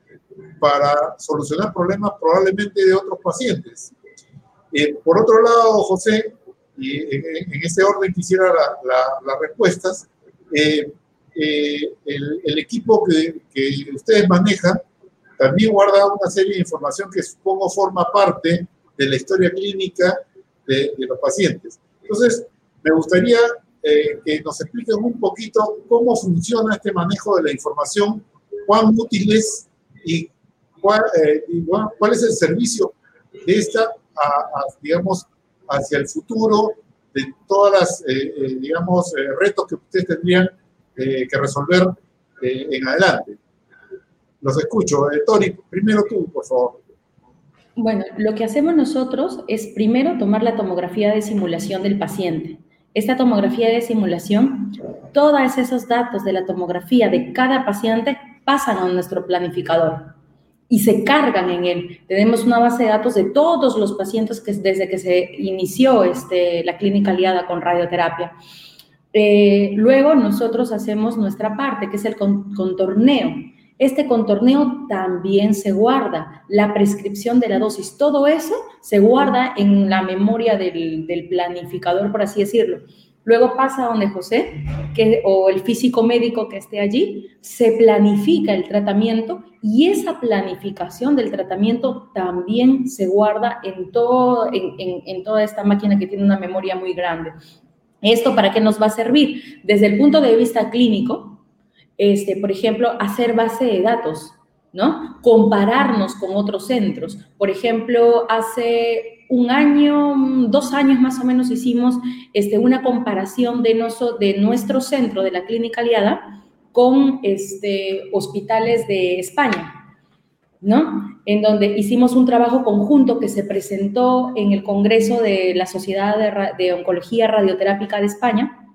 S2: para solucionar problemas probablemente de otros pacientes. Eh, por otro lado, José, y en, ese orden quisiera las respuestas, eh, eh, el, equipo que, que, ustedes manejan también guarda una serie de información que supongo forma parte de la historia clínica de, de los pacientes. Entonces, me gustaría eh, que nos expliquen un poquito cómo funciona este manejo de la información, cuán útil es y cuál, eh, cuál es el servicio de esta, digamos, hacia el futuro de todas las, eh, digamos, retos que ustedes tendrían que resolver en adelante. Los escucho. Tori, primero tú, por favor.
S3: Bueno, lo que hacemos nosotros es primero tomar la tomografía de simulación del paciente esta tomografía de simulación, todos esos datos de la tomografía de cada paciente pasan a nuestro planificador y se cargan en él. Tenemos una base de datos de todos los pacientes que desde que se inició este, la clínica aliada con radioterapia. Eh, luego nosotros hacemos nuestra parte, que es el contorneo. Este contorneo también se guarda, la prescripción de la dosis, todo eso se guarda en la memoria del, planificador, por así decirlo. Luego pasa donde José, que, o el físico médico que esté allí, se planifica el tratamiento y esa planificación del tratamiento también se guarda en, todo, en, en toda esta máquina que tiene una memoria muy grande. ¿Esto para qué nos va a servir? Desde el punto de vista clínico, este, por ejemplo, hacer base de datos, ¿no? Compararnos con otros centros. Por ejemplo, hace un año, dos años más o menos hicimos este, una comparación de, de nuestro centro de la clínica aliada con este, hospitales de España, ¿no? En donde hicimos un trabajo conjunto que se presentó en el Congreso de la Sociedad de, Oncología Radioterápica de España,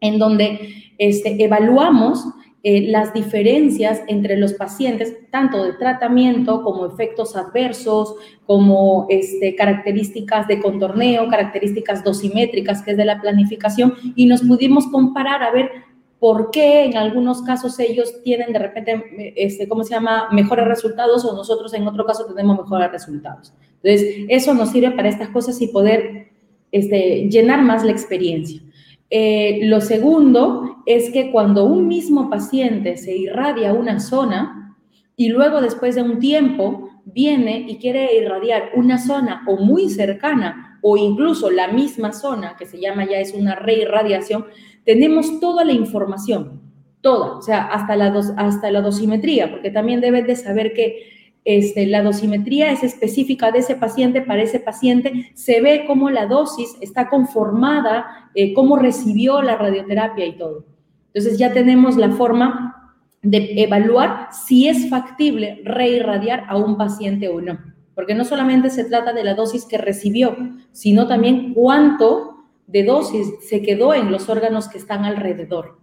S3: en donde este, evaluamos eh, las diferencias entre los pacientes, tanto de tratamiento como efectos adversos, como este, características de contorneo, características dosimétricas, que es de la planificación, y nos pudimos comparar a ver por qué en algunos casos ellos tienen de repente, este, ¿cómo se llama?, mejores resultados o nosotros en otro caso tenemos mejores resultados. Entonces, eso nos sirve para estas cosas y poder este, llenar más la experiencia. Eh, lo segundo es que cuando un mismo paciente se irradia una zona y luego después de un tiempo viene y quiere irradiar una zona o muy cercana o incluso la misma zona, que se llama ya es una reirradiación, tenemos toda la información, toda, o sea, hasta la, hasta la dosimetría, porque también deben de saber que este, la dosimetría es específica de ese paciente para ese paciente, se ve cómo la dosis está conformada, eh, cómo recibió la radioterapia y todo. Entonces ya tenemos la forma de evaluar si es factible reirradiar a un paciente o no, porque no solamente se trata de la dosis que recibió, sino también cuánto de dosis se quedó en los órganos que están alrededor.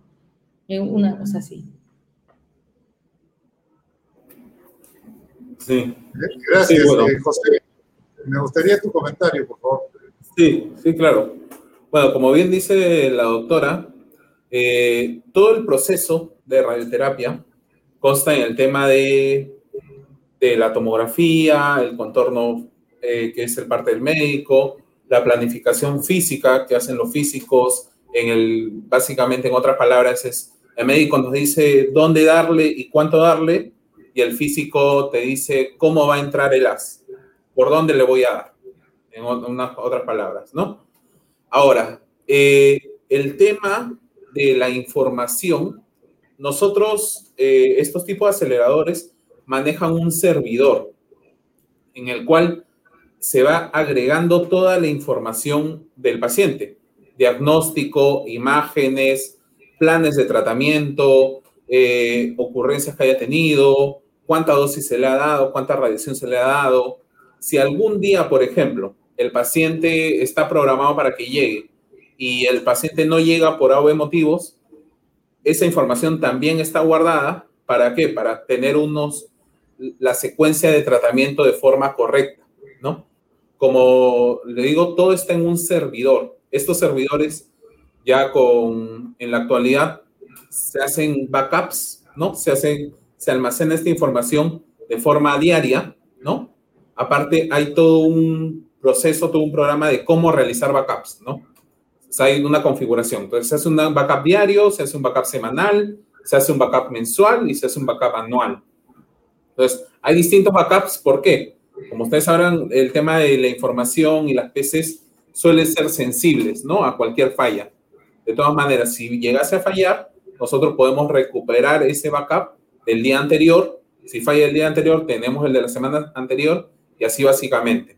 S3: Una cosa así.
S2: Sí. Gracias, eh, José. Me gustaría tu comentario, por favor.
S4: Sí, sí, claro. Bueno, como bien dice la doctora, eh, todo el proceso de radioterapia consta en el tema de, de la tomografía, el contorno eh, que es el parte del médico, la planificación física que hacen los físicos, en el, básicamente en otras palabras es, el médico nos dice dónde darle y cuánto darle, y el físico te dice cómo va a entrar el as, por dónde le voy a dar, en otras palabras, ¿no? Ahora, eh, el tema de la información, nosotros, eh, estos tipos de aceleradores manejan un servidor en el cual se va agregando toda la información del paciente, diagnóstico, imágenes, planes de tratamiento, eh, ocurrencias que haya tenido, cuánta dosis se le ha dado, cuánta radiación se le ha dado. Si algún día, por ejemplo, el paciente está programado para que llegue y el paciente no llega por AV motivos, esa información también está guardada. ¿Para qué? Para tener unos, la secuencia de tratamiento de forma correcta, ¿no? Como le digo, todo está en un servidor. Estos servidores ya con, en la actualidad, se hacen backups ¿no? Se hace, se almacena esta información de forma diaria, ¿no? Aparte, hay todo un proceso, todo un programa de cómo realizar backups, ¿no? O sea, hay una configuración. Entonces, se hace un backup diario, se hace un backup semanal, se hace un backup mensual y se hace un backup anual. Entonces, hay distintos backups. ¿Por qué? Como ustedes sabrán, el tema de la información y las PCs suelen ser sensibles, ¿no? A cualquier falla. De todas maneras, si llegase a fallar, nosotros podemos recuperar ese backup del día anterior. Si falla el día anterior, tenemos el de la semana anterior y así básicamente.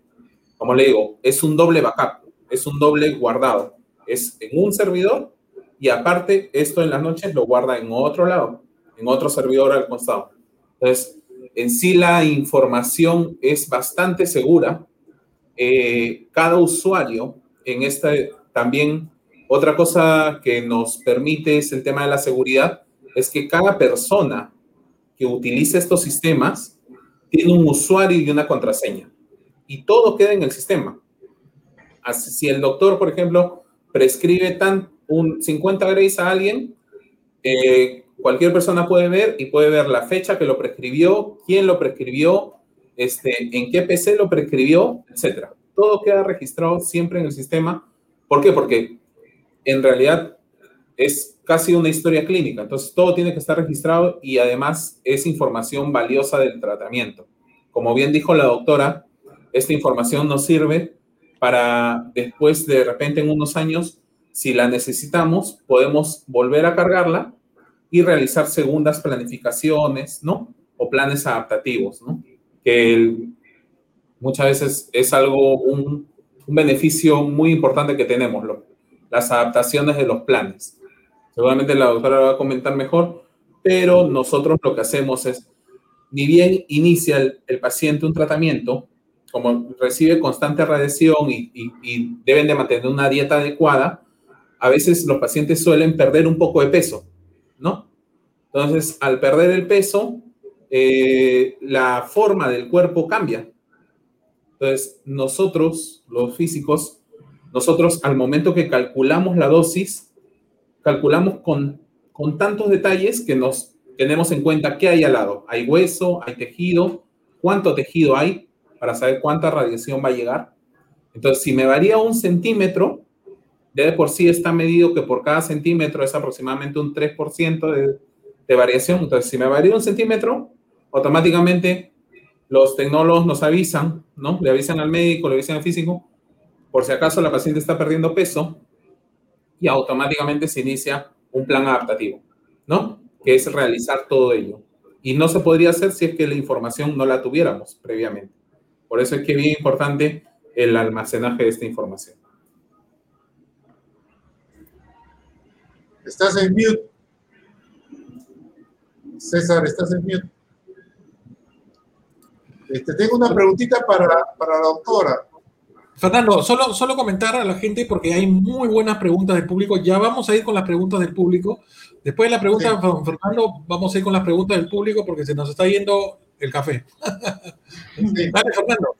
S4: Como le digo, es un doble backup, es un doble guardado. Es en un servidor y aparte esto en las noches lo guarda en otro lado, en otro servidor al costado. Entonces, en sí la información es bastante segura. Eh, cada usuario en esta también otra cosa que nos permite es el tema de la seguridad, es que cada persona que utilice estos sistemas tiene un usuario y una contraseña. Y todo queda en el sistema. Así, si el doctor, por ejemplo, prescribe tan, un 50 grays a alguien, eh, cualquier persona puede ver y puede ver la fecha que lo prescribió, quién lo prescribió, este, en qué PC lo prescribió, etc. Todo queda registrado siempre en el sistema. ¿Por qué? Porque en realidad es casi una historia clínica, entonces todo tiene que estar registrado y además es información valiosa del tratamiento. Como bien dijo la doctora, esta información nos sirve para después de repente en unos años, si la necesitamos, podemos volver a cargarla y realizar segundas planificaciones, ¿no? O planes adaptativos, ¿no? Que muchas veces es algo, un, beneficio muy importante que tenemos, las adaptaciones de los planes. Seguramente la doctora va a comentar mejor, pero nosotros lo que hacemos es, ni bien inicia el, paciente un tratamiento, como recibe constante radiación y, y, deben de mantener una dieta adecuada, a veces los pacientes suelen perder un poco de peso, ¿no? Entonces, al perder el peso, eh, la forma del cuerpo cambia. Entonces, nosotros, los físicos, nosotros al momento que calculamos la dosis, calculamos con, con tantos detalles que nos tenemos en cuenta qué hay al lado. Hay hueso, hay tejido, cuánto tejido hay para saber cuánta radiación va a llegar. Entonces, si me varía un centímetro, ya de por sí está medido que por cada centímetro es aproximadamente un 3% de, de variación. Entonces, si me varía un centímetro, automáticamente los tecnólogos nos avisan, ¿no? Le avisan al médico, le avisan al físico, por si acaso la paciente está perdiendo peso y automáticamente se inicia un plan adaptativo, ¿no? Que es realizar todo ello. Y no se podría hacer si es que la información no la tuviéramos previamente. Por eso es que es bien importante el almacenaje de esta información.
S2: Estás en mute. César, estás en mute. Este, tengo una preguntita para, para la doctora.
S1: Fernando, solo, solo comentar a la gente porque hay muy buenas preguntas del público. Ya vamos a ir con las preguntas del público. Después de la pregunta Fernando, vamos a ir con las preguntas del público porque se nos está yendo el café. (laughs)
S2: Dale, Fernando.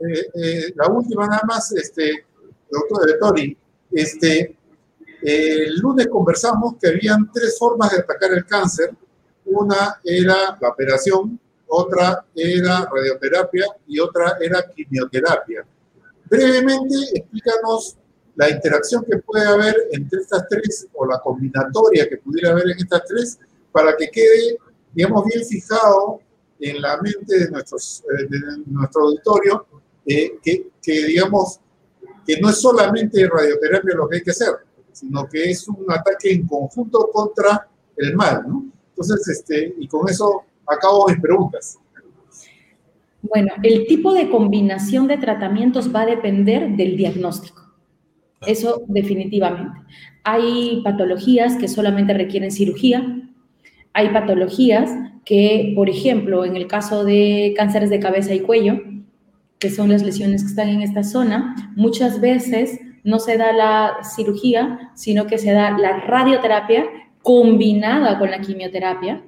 S2: Eh, eh, la última nada más, este, doctor de Tori, este, el lunes conversamos que habían tres formas de atacar el cáncer. Una era la operación, otra era radioterapia y otra era quimioterapia. Brevemente, explícanos la interacción que puede haber entre estas tres o la combinatoria que pudiera haber en estas tres para que quede, digamos, bien fijado en la mente de, nuestros, eh, de nuestro auditorio eh, que, que, digamos, que no es solamente radioterapia lo que hay que hacer, sino que es un ataque en conjunto contra el mal, ¿no? Entonces, este, y con eso acabo mis preguntas.
S3: Bueno, el tipo de combinación de tratamientos va a depender del diagnóstico. Eso definitivamente. Hay patologías que solamente requieren cirugía. Hay patologías que, por ejemplo, en el caso de cánceres de cabeza y cuello, que son las lesiones que están en esta zona, muchas veces no se da la cirugía, sino que se da la radioterapia combinada con la quimioterapia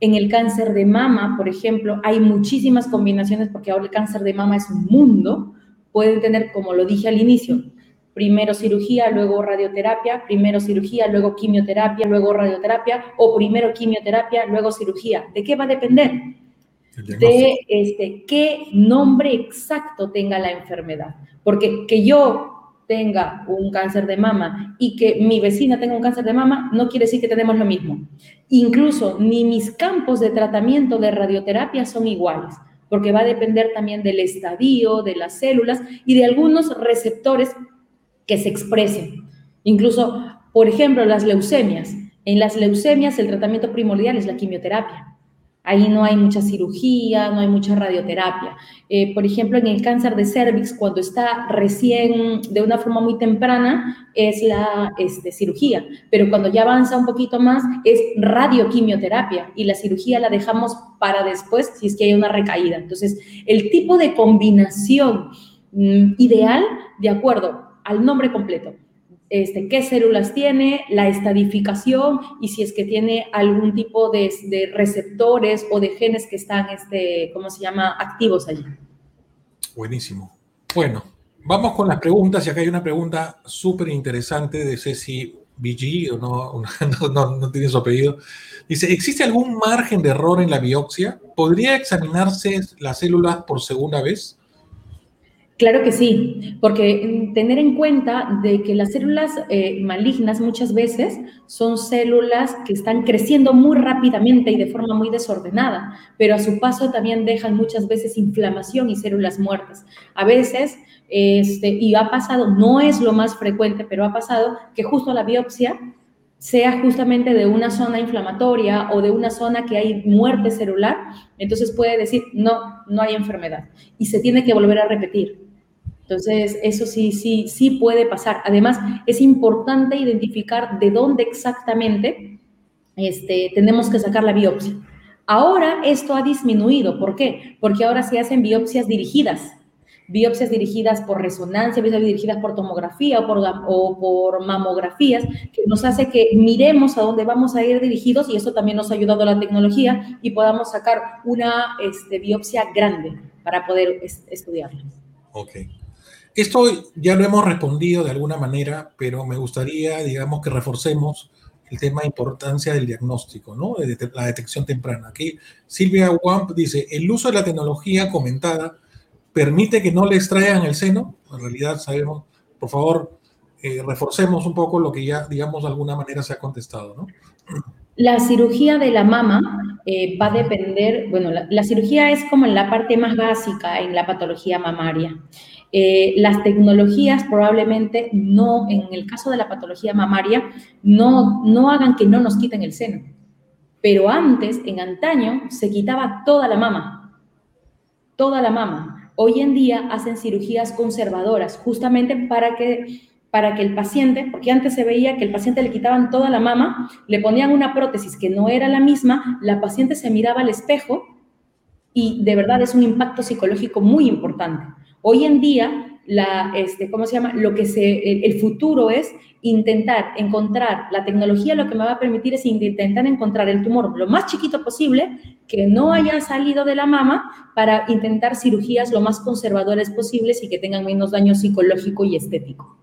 S3: en el cáncer de mama, por ejemplo, hay muchísimas combinaciones porque ahora el cáncer de mama es un mundo. Pueden tener, como lo dije al inicio, primero cirugía, luego radioterapia, primero cirugía, luego quimioterapia, luego radioterapia, o primero quimioterapia, luego cirugía. ¿De qué va a depender? De este, qué nombre exacto tenga la enfermedad. Porque que yo tenga un cáncer de mama y que mi vecina tenga un cáncer de mama, no quiere decir que tenemos lo mismo. Incluso ni mis campos de tratamiento de radioterapia son iguales, porque va a depender también del estadio, de las células y de algunos receptores que se expresen. Incluso, por ejemplo, las leucemias. En las leucemias el tratamiento primordial es la quimioterapia. Ahí no hay mucha cirugía, no hay mucha radioterapia. Eh, por ejemplo, en el cáncer de cervix, cuando está recién, de una forma muy temprana, es la este, cirugía. Pero cuando ya avanza un poquito más, es radioquimioterapia y la cirugía la dejamos para después si es que hay una recaída. Entonces, el tipo de combinación mm, ideal, de acuerdo al nombre completo, este, qué células tiene, la estadificación y si es que tiene algún tipo de, receptores o de genes que están, este, ¿cómo se llama?, activos allí.
S1: Buenísimo. Bueno, vamos con las preguntas y acá hay una pregunta súper interesante de Ceci BG, o (laughs) no, no, no tiene su apellido. Dice, ¿existe algún margen de error en la biopsia? ¿Podría examinarse las células por segunda vez?
S3: Claro que sí, porque tener en cuenta de que las células eh, malignas muchas veces son células que están creciendo muy rápidamente y de forma muy desordenada, pero a su paso también dejan muchas veces inflamación y células muertas. A veces, este, y ha pasado, no es lo más frecuente, pero ha pasado que justo la biopsia sea justamente de una zona inflamatoria o de una zona que hay muerte celular, entonces puede decir, no, no hay enfermedad. Y se tiene que volver a repetir. Entonces, eso sí, sí, sí puede pasar. Además, es importante identificar de dónde exactamente este, tenemos que sacar la biopsia. Ahora esto ha disminuido. ¿Por qué? Porque ahora se hacen biopsias dirigidas. Biopsias dirigidas por resonancia, biopsias dirigidas por tomografía o por, o por mamografías, que nos hace que miremos a dónde vamos a ir dirigidos y eso también nos ha ayudado la tecnología y podamos sacar una este, biopsia grande para poder estudiarla.
S1: Ok. Esto ya lo hemos respondido de alguna manera, pero me gustaría, digamos, que reforcemos el tema de importancia del diagnóstico, ¿no? De la detección temprana. Aquí Silvia Wamp dice, el uso de la tecnología comentada permite que no le extraigan el seno. En realidad sabemos, por favor, eh, reforcemos un poco lo que ya, digamos, de alguna manera se ha contestado, ¿no?
S3: La cirugía de la mama eh, va a depender, bueno, la, cirugía es como en la parte más básica en la patología mamaria. Eh, las tecnologías probablemente no, en el caso de la patología mamaria, no, no hagan que no nos quiten el seno. Pero antes, en antaño, se quitaba toda la mama, toda la mama. Hoy en día hacen cirugías conservadoras, justamente para que, para que el paciente, porque antes se veía que el paciente le quitaban toda la mama, le ponían una prótesis que no era la misma, la paciente se miraba al espejo y de verdad es un impacto psicológico muy importante. Hoy en día, este, ¿cómo se llama? Lo que se, el, futuro es intentar encontrar, la tecnología lo que me va a permitir es intentar encontrar el tumor lo más chiquito posible, que no haya salido de la mama, para intentar cirugías lo más conservadoras posibles y que tengan menos daño psicológico y estético.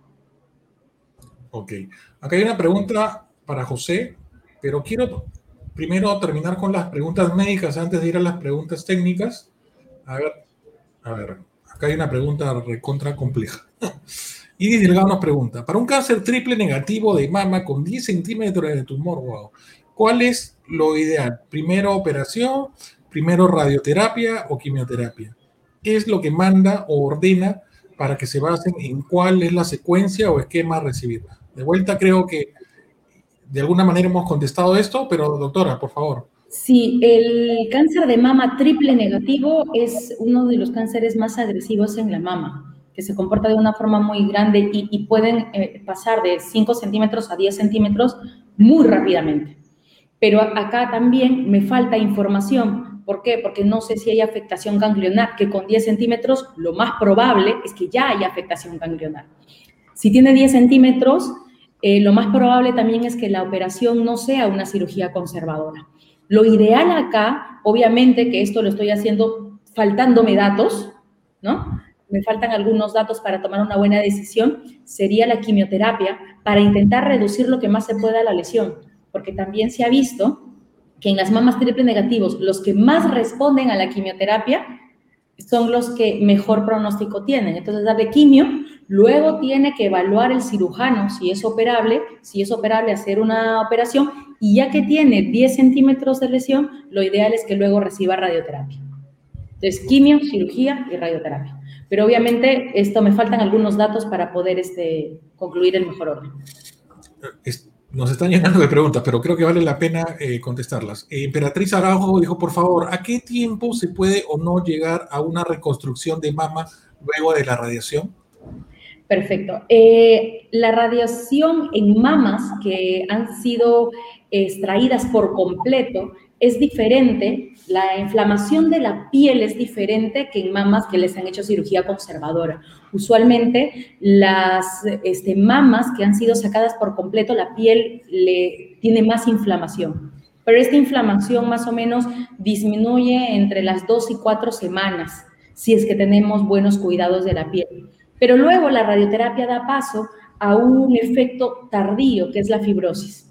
S1: Ok. Acá hay una pregunta para José, pero quiero primero terminar con las preguntas médicas antes de ir a las preguntas técnicas. A ver. Hay una pregunta recontra compleja. (laughs) Iris Delgado nos pregunta, para un cáncer triple negativo de mama con 10 centímetros de tumor, wow, ¿cuál es lo ideal? ¿Primero operación, primero radioterapia o quimioterapia? ¿Qué es lo que manda o ordena para que se basen en cuál es la secuencia o esquema a? De vuelta creo que de alguna manera hemos contestado esto, pero doctora, por favor.
S3: Sí, el cáncer de mama triple negativo es uno de los cánceres más agresivos en la mama, que se comporta de una forma muy grande y, pueden eh, pasar de 5 centímetros a 10 centímetros muy rápidamente. Pero acá también me falta información. ¿Por qué? Porque no sé si hay afectación ganglionar, que con 10 centímetros lo más probable es que ya haya afectación ganglionar. Si tiene 10 centímetros, eh, lo más probable también es que la operación no sea una cirugía conservadora. Lo ideal acá, obviamente que esto lo estoy haciendo faltándome datos, ¿no? me faltan algunos datos para tomar una buena decisión, sería la quimioterapia para intentar reducir lo que más se pueda la lesión, porque también se ha visto que en las mamas triple negativos, los que más responden a la quimioterapia son los que mejor pronóstico tienen. Entonces, darle quimio, luego tiene que evaluar el cirujano si es operable, si es operable hacer una operación, y ya que tiene 10 centímetros de lesión, lo ideal es que luego reciba radioterapia. Entonces, quimio, cirugía y radioterapia. Pero obviamente esto me faltan algunos datos para poder este, concluir el mejor orden.
S1: Nos están llenando de preguntas, pero creo que vale la pena eh, contestarlas. Eh, Emperatriz Araujo dijo, por favor, ¿a qué tiempo se puede o no llegar a una reconstrucción de mama luego de la radiación?
S3: Perfecto. Eh, la radiación en mamas que han sido extraídas por completo es diferente, la inflamación de la piel es diferente que en mamas que les han hecho cirugía conservadora. Usualmente las este, mamas que han sido sacadas por completo, la piel le tiene más inflamación. Pero esta inflamación más o menos disminuye entre las dos y cuatro semanas si es que tenemos buenos cuidados de la piel. Pero luego la radioterapia da paso a un efecto tardío, que es la fibrosis.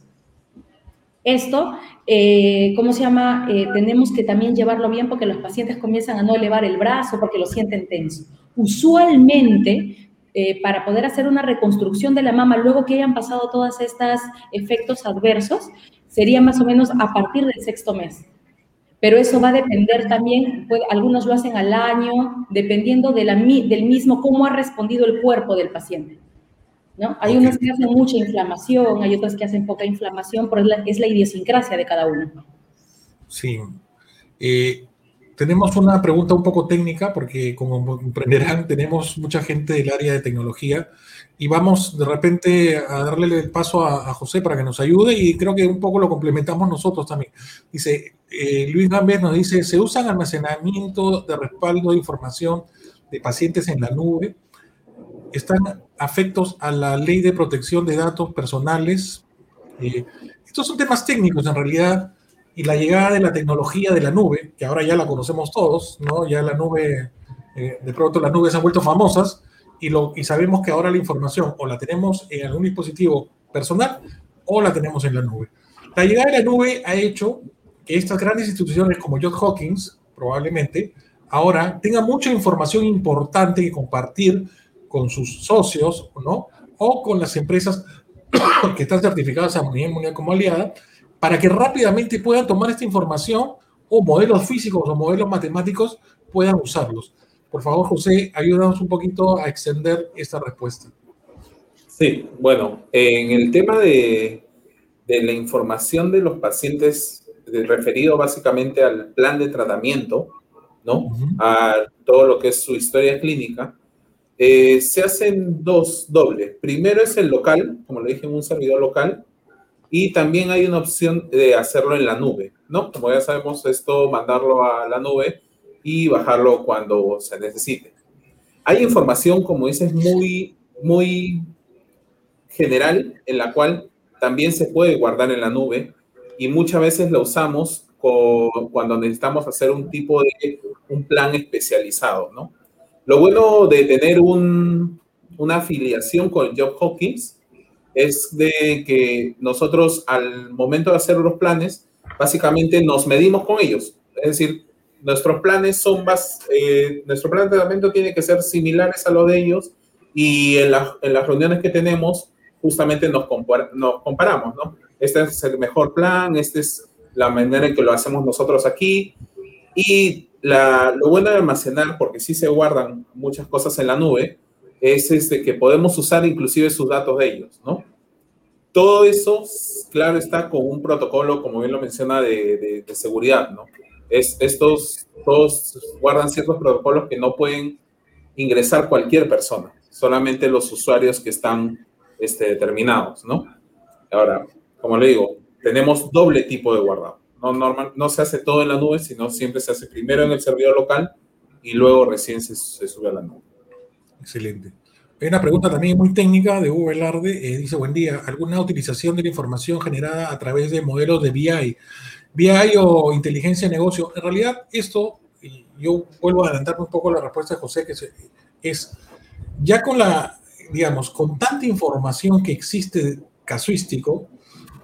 S3: Esto, eh, ¿cómo se llama? Eh, tenemos que también llevarlo bien porque los pacientes comienzan a no elevar el brazo porque lo sienten tenso. Usualmente, eh, para poder hacer una reconstrucción de la mama luego que hayan pasado todos estos efectos adversos, sería más o menos a partir del sexto mes. Pero eso va a depender también, algunos lo hacen al año, dependiendo del mismo cómo ha respondido el cuerpo del paciente. Hay unas que hacen mucha inflamación, hay otras que hacen poca inflamación, pero es la, es la idiosincrasia de cada uno.
S1: Sí. Eh, tenemos una pregunta un poco técnica, porque como comprenderán, tenemos mucha gente del área de tecnología y vamos de repente a darle el paso a, José para que nos ayude y creo que un poco lo complementamos nosotros también. Dice, eh, Luis Gambes nos dice, ¿se usan almacenamiento de respaldo de información de pacientes en la nube? están afectos a la ley de protección de datos personales. Eh, estos son temas técnicos en realidad y la llegada de la tecnología de la nube, que ahora ya la conocemos todos, ¿no? Ya la nube, eh, de pronto las nubes han vuelto famosas y, lo, y sabemos que ahora la información o la tenemos en algún dispositivo personal o la tenemos en la nube. La llegada de la nube ha hecho que estas grandes instituciones como John Hawkins, probablemente, ahora tengan mucha información importante que compartir con sus socios, ¿no? O con las empresas (coughs) que están certificadas a nivel mundial como aliada, para que rápidamente puedan tomar esta información o modelos físicos o modelos matemáticos puedan usarlos. Por favor, José, ayúdanos un poquito a extender esta respuesta.
S4: Sí, bueno, en el tema de, de la información de los pacientes referido básicamente al plan de tratamiento, ¿no? A todo lo que es su historia clínica, eh, se hacen dos dobles. Primero es el local, como le dije, un servidor local, y también hay una opción de hacerlo en la nube, ¿no? Como ya sabemos, esto mandarlo a la nube y bajarlo cuando se necesite. Hay información, como dices, muy, muy general, en la cual también se puede guardar en la nube y muchas veces la usamos cuando necesitamos hacer un tipo de un plan especializado, ¿no? Lo bueno de tener una afiliación con Job Hawkins es de que nosotros al momento de hacer los planes, básicamente nos medimos con ellos. Es decir, nuestros planes son más, eh, nuestro plan de tratamiento tiene que ser similares a lo de ellos y en, las reuniones que tenemos justamente nos, nos comparamos, ¿no? Este es el mejor plan, esta es la manera en que lo hacemos nosotros aquí y lo bueno de almacenar, porque sí se guardan muchas cosas en la nube, es este, que podemos usar inclusive sus datos de ellos, ¿no? Todo eso, claro, está con un protocolo, como bien lo menciona, de, seguridad, ¿no? Es, estos todos guardan ciertos protocolos que no pueden ingresar cualquier persona, solamente los usuarios que están este, determinados, ¿no? Ahora, como le digo, tenemos doble tipo de guardado no, normal, no se hace todo en la nube, sino siempre se hace primero en el servidor local y luego recién se, sube a la nube.
S1: Excelente. Hay una pregunta también muy técnica de Hugo Velarde. Eh, dice, buen día, ¿alguna utilización de la información generada a través de modelos de BI? BI o inteligencia de negocio. En realidad, esto, yo vuelvo a adelantarme un poco la respuesta de José, que es, ya con la, digamos, con tanta información que existe casuístico,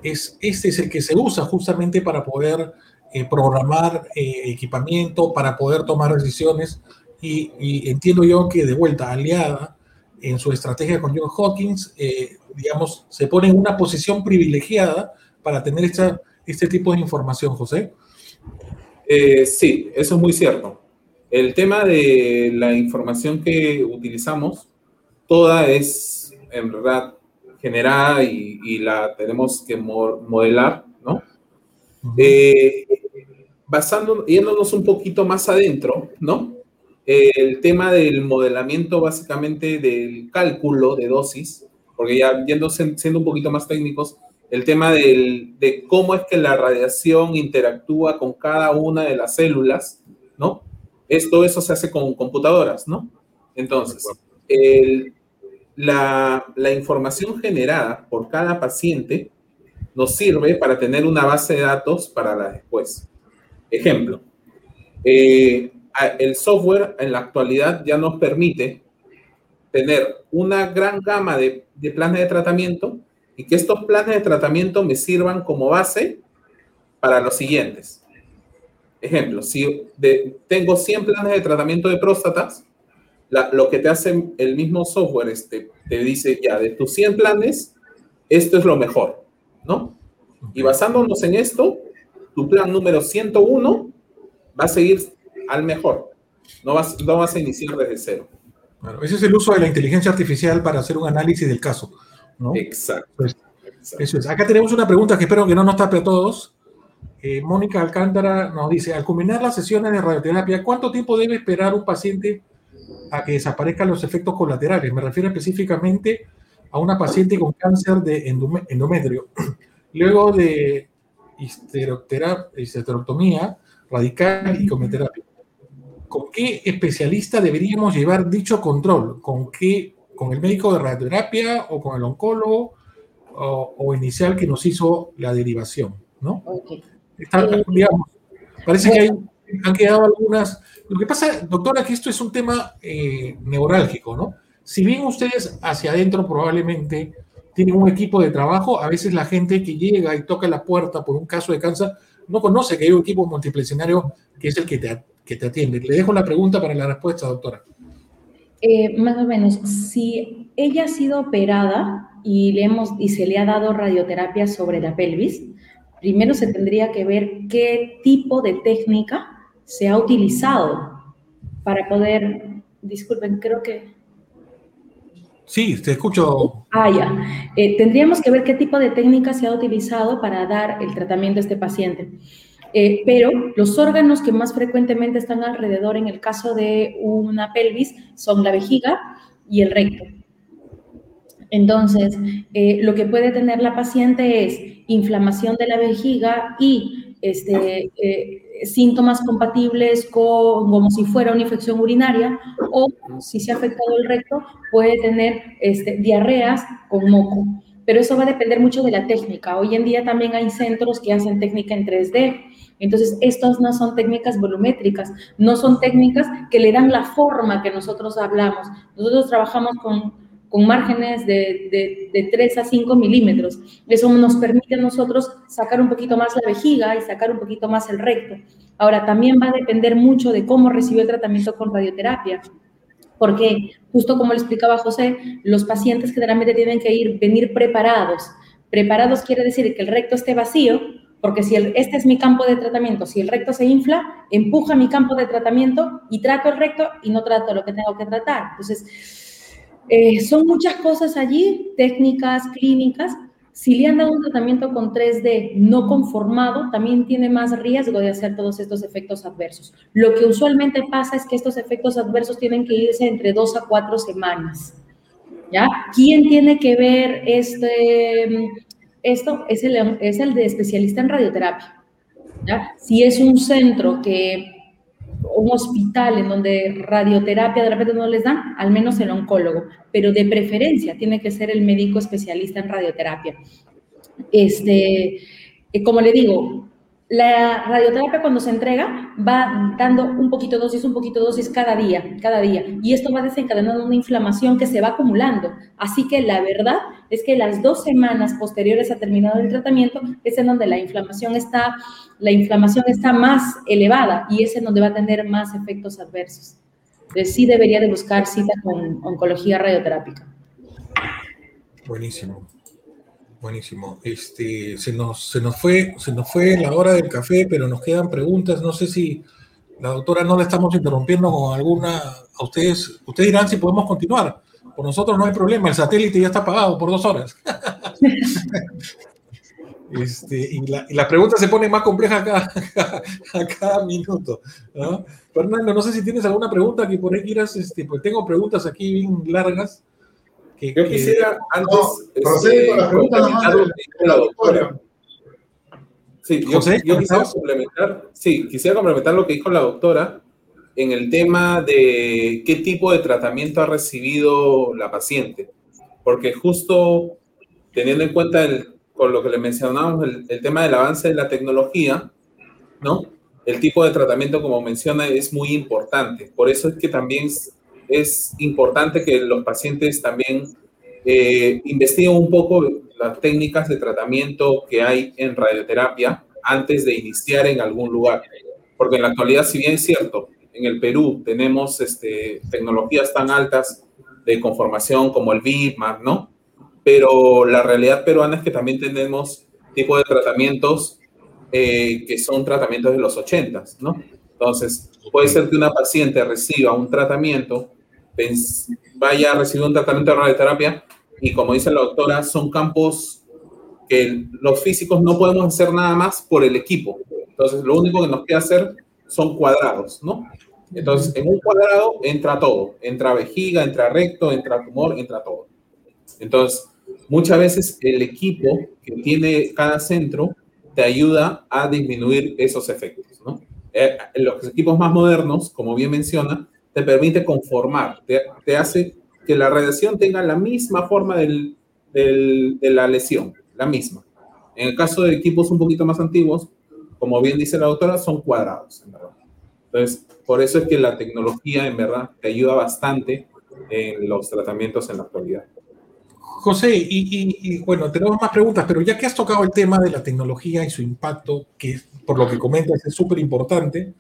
S1: es, este es el que se usa justamente para poder eh, programar eh, equipamiento, para poder tomar decisiones, y, entiendo yo que de vuelta, aliada en su estrategia con John Hawkins, eh, digamos, se pone en una posición privilegiada para tener esta, este tipo de información, José.
S4: sí, eso es muy cierto. El tema de la información que utilizamos, toda es en verdad generada y, la tenemos que modelar, ¿no? Eh, basando, yéndonos un poquito más adentro, ¿no? el tema del modelamiento básicamente del cálculo de dosis, porque ya yendo, siendo un poquito más técnicos, el tema de cómo es que la radiación interactúa con cada una de las células, ¿no? Esto, eso se hace con computadoras, ¿no? Entonces, la, información generada por cada paciente nos sirve para tener una base de datos para la después. Ejemplo, eh, el software en la actualidad ya nos permite tener una gran gama de, planes de tratamiento y que estos planes de tratamiento me sirvan como base para los siguientes. Ejemplo, si tengo 100 planes de tratamiento de próstatas, lo que te hace el mismo software este, te dice ya, de tus 100 planes, esto es lo mejor, ¿no? Y basándonos en esto, tu plan número 101 va a seguir al mejor. No vas, no vas a iniciar desde cero.
S1: ese es el uso de la inteligencia artificial para hacer un análisis del caso, ¿no?
S4: Exacto. Pues,
S1: eso es. Acá tenemos una pregunta que espero que no nos tape a todos. Eh, Mónica Alcántara nos dice, al culminar las sesiones de radioterapia, ¿cuánto tiempo debe esperar un paciente a que desaparezcan los efectos colaterales? Me refiero específicamente a una paciente con cáncer de endometrio. (clears throat) Luego de histerectomía radical y quimioterapia. ¿Con qué especialista deberíamos llevar dicho control? ¿Con qué? ¿Con el médico de radioterapia o con el oncólogo o, inicial que nos hizo la derivación? ¿no? parece que han quedado algunas... Lo que pasa, doctora, que esto es un tema eh, neurálgico, ¿no? Si bien ustedes hacia adentro probablemente tienen un equipo de trabajo, a veces la gente que llega y toca la puerta por un caso de cáncer no conoce que hay un equipo multidisciplinario que es el que te, que te atiende. Le dejo la pregunta para la respuesta, doctora.
S3: Eh, más o menos, si ella ha sido operada y, le hemos, y se le ha dado radioterapia sobre la pelvis, primero se tendría que ver qué tipo de técnica se ha utilizado para poder, disculpen, creo que...
S1: Sí, te escucho.
S3: Ah, ya. Eh, tendríamos que ver qué tipo de técnica se ha utilizado para dar el tratamiento a este paciente. Eh, pero los órganos que más frecuentemente están alrededor en el caso de una pelvis son la vejiga y el recto. Entonces, eh, lo que puede tener la paciente es inflamación de la vejiga y este, eh, síntomas compatibles con como si fuera una infección urinaria o si se ha afectado el recto puede tener este, diarreas con moco. Pero eso va a depender mucho de la técnica. Hoy en día también hay centros que hacen técnica en 3D entonces, estas no son técnicas volumétricas, no son técnicas que le dan la forma que nosotros hablamos. Nosotros trabajamos con, con márgenes de, de, 3 a 5 milímetros. Eso nos permite a nosotros sacar un poquito más la vejiga y sacar un poquito más el recto. Ahora, también va a depender mucho de cómo recibió el tratamiento con radioterapia. Porque, justo como le explicaba José, los pacientes generalmente tienen que ir, venir preparados. Preparados quiere decir que el recto esté vacío, porque si este es mi campo de tratamiento, si el recto se infla, empuja mi campo de tratamiento y trato el recto y no trato lo que tengo que tratar. Entonces, eh, son muchas cosas allí, técnicas, clínicas. Si le han dado un tratamiento con 3D no conformado, también tiene más riesgo de hacer todos estos efectos adversos. Lo que usualmente pasa es que estos efectos adversos tienen que irse entre dos a cuatro semanas. ¿Ya? ¿Quién tiene que ver este, esto es el, es el de especialista en radioterapia. Si es un centro que, un hospital en donde radioterapia de repente no les dan, al menos el oncólogo, pero de preferencia tiene que ser el médico especialista en radioterapia. Este, eh, como le digo, La radioterapia cuando se entrega va dando un poquito dosis, un poquito dosis cada día, cada día. Y esto va desencadenando una inflamación que se va acumulando. Así que la verdad es que las dos semanas posteriores a terminado el tratamiento es en donde la inflamación está, la inflamación está más elevada y es en donde va a tener más efectos adversos. Entonces sí debería de buscar cita con oncología radioterápica.
S1: Buenísimo. Buenísimo. Este, se nos, se nos fue, se nos fue la hora del café, pero nos quedan preguntas. No sé si la doctora no la estamos interrumpiendo con alguna. A ustedes, ustedes dirán si podemos continuar. Por nosotros no hay problema, el satélite ya está apagado por dos horas. (laughs) Este, y, la, y, pregunta se pone más compleja cada, (laughs) a cada minuto. Fernando, no sé si tienes alguna pregunta que por ahí quieras, este, pues tengo preguntas aquí bien largas.
S4: Yo quisiera antes. Este, con la pregunta la doctora. Sí, yo, quisiera complementar, sí, quisiera complementar lo que dijo la doctora en el tema de qué tipo de tratamiento ha recibido la paciente. Porque justo teniendo en cuenta el, con lo que le mencionamos, el, el, tema del avance de la tecnología, ¿no? El tipo de tratamiento, como menciona, es muy importante. Por eso es que también es importante que los pacientes también eh, investiguen un poco las técnicas de tratamiento que hay en radioterapia antes de iniciar en algún lugar. Porque en la actualidad, si bien es cierto, en el Perú tenemos este, tecnologías tan altas de conformación como el VIPMAP, ¿no? Pero la realidad peruana es que también tenemos tipo de tratamientos eh, que son tratamientos de los 80, ¿no? Entonces, puede ser que una paciente reciba un tratamiento vaya a recibir un tratamiento de radioterapia y como dice la doctora, son campos que los físicos no podemos hacer nada más por el equipo. Entonces, lo único que nos queda hacer son cuadrados, ¿no? Entonces, en un cuadrado entra todo, entra vejiga, entra recto, entra tumor, entra todo. Entonces, muchas veces el equipo que tiene cada centro te ayuda a disminuir esos efectos, ¿no? Eh, los equipos más modernos, como bien menciona, te permite conformar, te, hace que la radiación tenga la misma forma del, del, de la lesión, la misma. En el caso de equipos un poquito más antiguos, como bien dice la doctora, son cuadrados, en verdad. Entonces, por eso es que la tecnología, en verdad, te ayuda bastante en los tratamientos en la actualidad.
S1: José, y, y, bueno, tenemos más preguntas, pero ya que has tocado el tema de la tecnología y su impacto, que por lo que comentas es súper importante,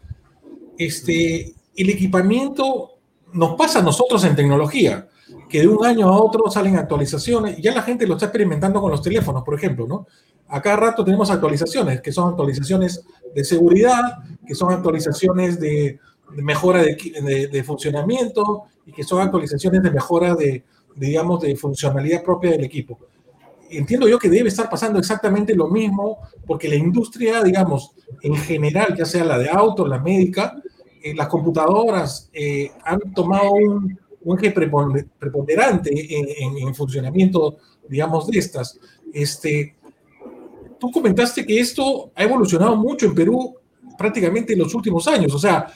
S1: este, el equipamiento nos pasa a nosotros en tecnología, que de un año a otro salen actualizaciones, y ya la gente lo está experimentando con los teléfonos, por ejemplo, ¿no? A cada rato tenemos actualizaciones, que son actualizaciones de seguridad, que son actualizaciones de, mejora de, funcionamiento y que son actualizaciones de mejora de, digamos, de funcionalidad propia del equipo. Entiendo yo que debe estar pasando exactamente lo mismo, porque la industria, digamos, en general, ya sea la de auto, la médica, eh, las computadoras eh, han tomado un, eje preponderante en, en, funcionamiento, digamos, de estas. Este, tú comentaste que esto ha evolucionado mucho en Perú prácticamente en los últimos años. O sea,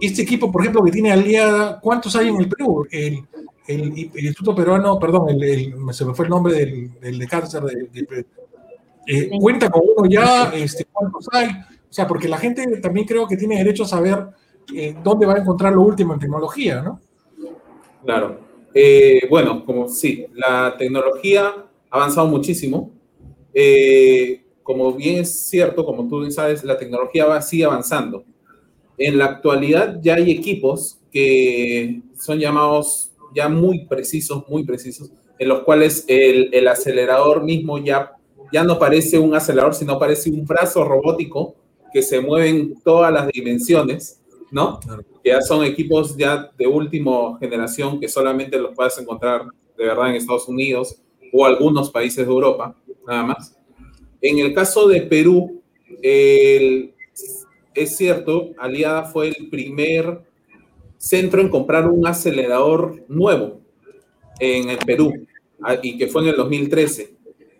S1: este equipo, por ejemplo, que tiene aliada, ¿cuántos hay en el Perú? El, el, Instituto Peruano, perdón, el, se me fue el nombre del, de cáncer, eh, cuenta con uno ya, este, ¿cuántos hay? O sea, porque la gente también creo que tiene derecho a saber eh, dónde va a encontrar lo último en tecnología, ¿no?
S4: Claro. Eh, bueno, como sí, la tecnología ha avanzado muchísimo. Eh, como bien es cierto, como tú sabes, la tecnología va sigue avanzando. En la actualidad ya hay equipos que son llamados ya muy precisos, muy precisos, en los cuales el, el acelerador mismo ya, ya no parece un acelerador, sino parece un brazo robótico que se mueve en todas las dimensiones ¿no? Que ya son equipos ya de última generación que solamente los puedes encontrar de verdad en Estados Unidos o algunos países de Europa, nada más. En el caso de Perú, es cierto, Aliada fue el primer centro en comprar un acelerador nuevo en el Perú ah, y que fue en el 2013.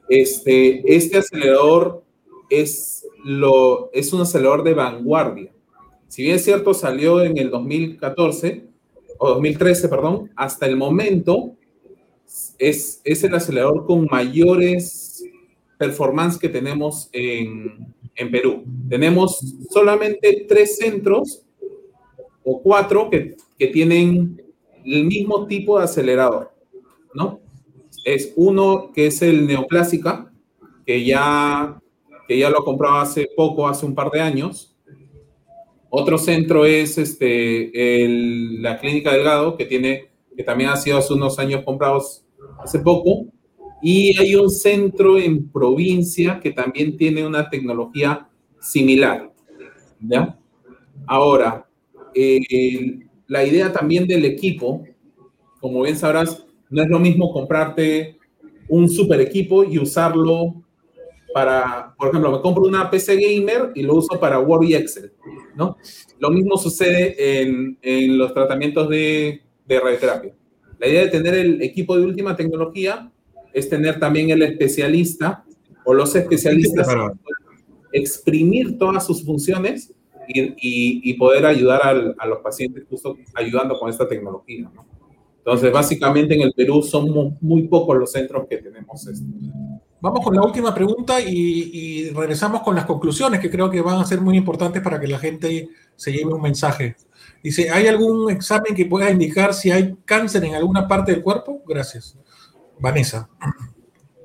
S4: Este, este acelerador es, lo, es un acelerador de vanguardia si bien es cierto, salió en el 2014, o 2013, perdón, hasta el momento es, es el acelerador con mayores performance que tenemos en, en Perú. Tenemos solamente tres centros o cuatro que, que tienen el mismo tipo de acelerador, ¿no? Es uno que es el Neoclásica, que ya, que ya lo compraba hace poco, hace un par de años. Otro centro es este, la Clínica Delgado, que, tiene, que también ha sido hace unos años comprados hace poco. Y hay un centro en provincia que también tiene una tecnología similar. ¿ya? Ahora, eh, la idea también del equipo, como bien sabrás, no es lo mismo comprarte un super equipo y usarlo para, por ejemplo, me compro una PC gamer y lo uso para Word y Excel, ¿no? Lo mismo sucede en, en los tratamientos de, de radioterapia. La idea de tener el equipo de última tecnología es tener también el especialista o los especialistas exprimir todas sus funciones y, poder ayudar a los pacientes justo ayudando con esta tecnología. ¿no? Entonces, básicamente en el Perú son muy, pocos los centros que tenemos esto.
S1: Vamos con la última pregunta y, y, regresamos con las conclusiones que creo que van a ser muy importantes para que la gente se lleve un mensaje. Dice, ¿hay algún examen que pueda indicar si hay cáncer en alguna parte del cuerpo? Gracias. Vanessa.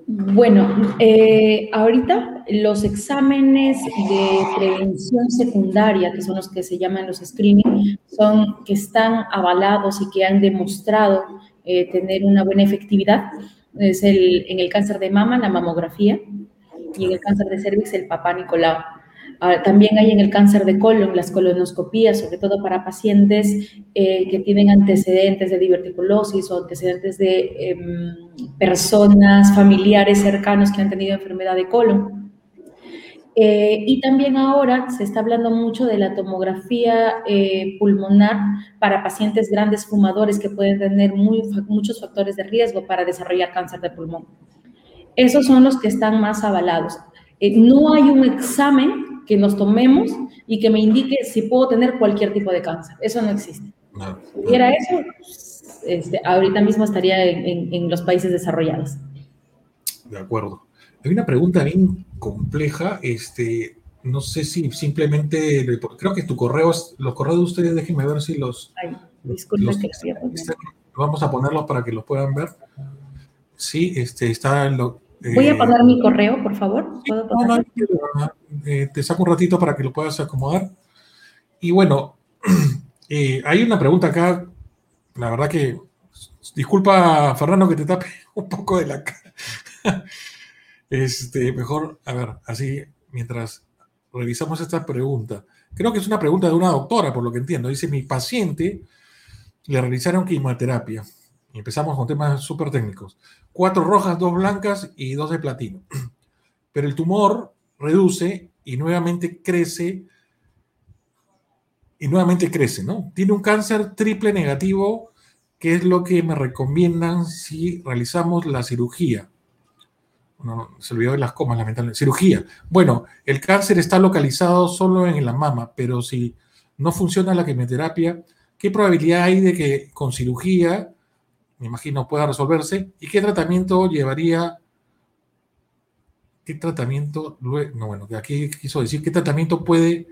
S3: Bueno, eh, ahorita los exámenes de prevención secundaria, que son los que se llaman los screening, son que están avalados y que han demostrado eh, tener una buena efectividad. Es el, en el cáncer de mama, la mamografía, y en el cáncer de cervix, el papá Nicolau. Ah, también hay en el cáncer de colon las colonoscopías, sobre todo para pacientes eh, que tienen antecedentes de diverticulosis o antecedentes de em, personas, familiares cercanos que han tenido enfermedad de colon. Eh, y también ahora se está hablando mucho de la tomografía eh, pulmonar para pacientes grandes fumadores que pueden tener muy, muchos factores de riesgo para desarrollar cáncer de pulmón. Esos son los que están más avalados. no hay un examen que nos tomemos y que me indique si puedo tener cualquier tipo de cáncer. Eso no existe. Si hubiera eso, este, ahorita mismo estaría en, los países desarrollados.
S1: De acuerdo. Hay una pregunta bien compleja. Este, no sé si simplemente, creo que tu correo, los correos de ustedes, déjenme ver si los... Ay, disculpen que Vamos a ponerlos para que los puedan ver. Sí, este, está en lo,
S3: Voy a eh, poner mi correo, por favor.
S1: Eh, te saco un ratito para que lo puedas acomodar. Y bueno, (clears throat) eh, hay una pregunta acá. La verdad que, disculpa, Fernando, que te tape (laughs) un poco de la cara. Este, mejor, a ver, así, mientras revisamos esta pregunta. Creo que es una pregunta de una doctora, por lo que entiendo. Dice, mi paciente le realizaron quimioterapia. Empezamos con temas súper técnicos cuatro rojas, dos blancas y dos de platino. (clears throat) Pero el tumor reduce y nuevamente crece y nuevamente crece, ¿no? Tiene un cáncer triple negativo, que es lo que me recomiendan si realizamos la cirugía. No, se olvidó de las comas, lamentablemente. Cirugía. Bueno, el cáncer está localizado solo en la mama, pero si no funciona la quimioterapia, ¿qué probabilidad hay de que con cirugía me imagino, pueda resolverse. ¿Y qué tratamiento llevaría? ¿Qué tratamiento? No, bueno, aquí quiso decir, ¿qué tratamiento puede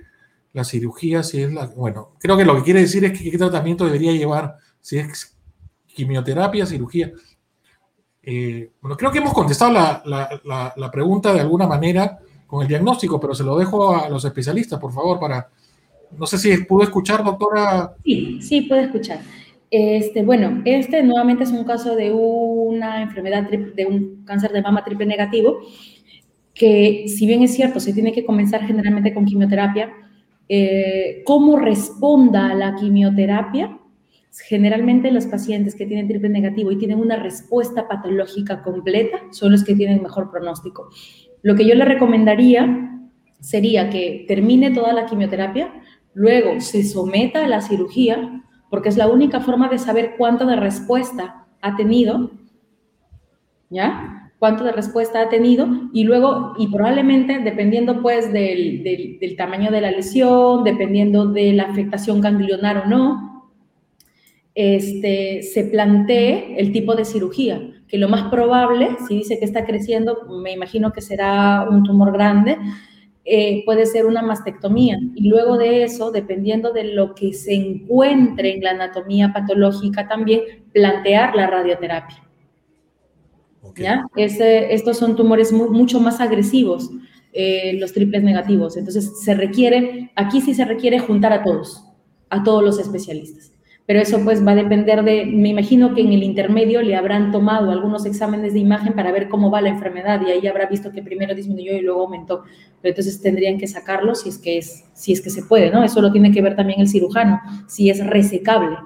S1: la cirugía si es la... Bueno, creo que lo que quiere decir es que qué tratamiento debería llevar si es quimioterapia, cirugía. Eh, bueno, creo que hemos contestado la, la, pregunta de alguna manera con el diagnóstico, pero se lo dejo a los especialistas, por favor, para... No sé si pudo escuchar, doctora.
S3: Sí, sí, puede escuchar. Este, bueno, este nuevamente es un caso de una enfermedad, de un cáncer de mama triple negativo, que si bien es cierto, se tiene que comenzar generalmente con quimioterapia, eh, ¿cómo responda a la quimioterapia? Generalmente los pacientes que tienen triple negativo y tienen una respuesta patológica completa son los que tienen mejor pronóstico. Lo que yo le recomendaría sería que termine toda la quimioterapia, luego se someta a la cirugía, porque es la única forma de saber cuánto de respuesta ha tenido, ¿ya? Cuánto de respuesta ha tenido y luego, y probablemente dependiendo pues del, del, tamaño de la lesión, dependiendo de la afectación ganglionar o no, este, se plantee el tipo de cirugía, que lo más probable, si dice que está creciendo, me imagino que será un tumor grande, eh, puede ser una mastectomía. Y luego de eso, dependiendo de lo que se encuentre en la anatomía patológica, también plantear la radioterapia. ¿Ya? estos son tumores mucho más agresivos, eh, los triples negativos. Entonces, se requiere, aquí sí se requiere juntar a todos, a todos los especialistas pero eso pues va a depender de, me imagino que en el intermedio le habrán tomado algunos exámenes de imagen para ver cómo va la enfermedad y ahí habrá visto que primero disminuyó y luego aumentó, pero entonces tendrían que sacarlo si es que, es, si es que se puede, ¿no? Eso lo tiene que ver también el cirujano, si es resecable.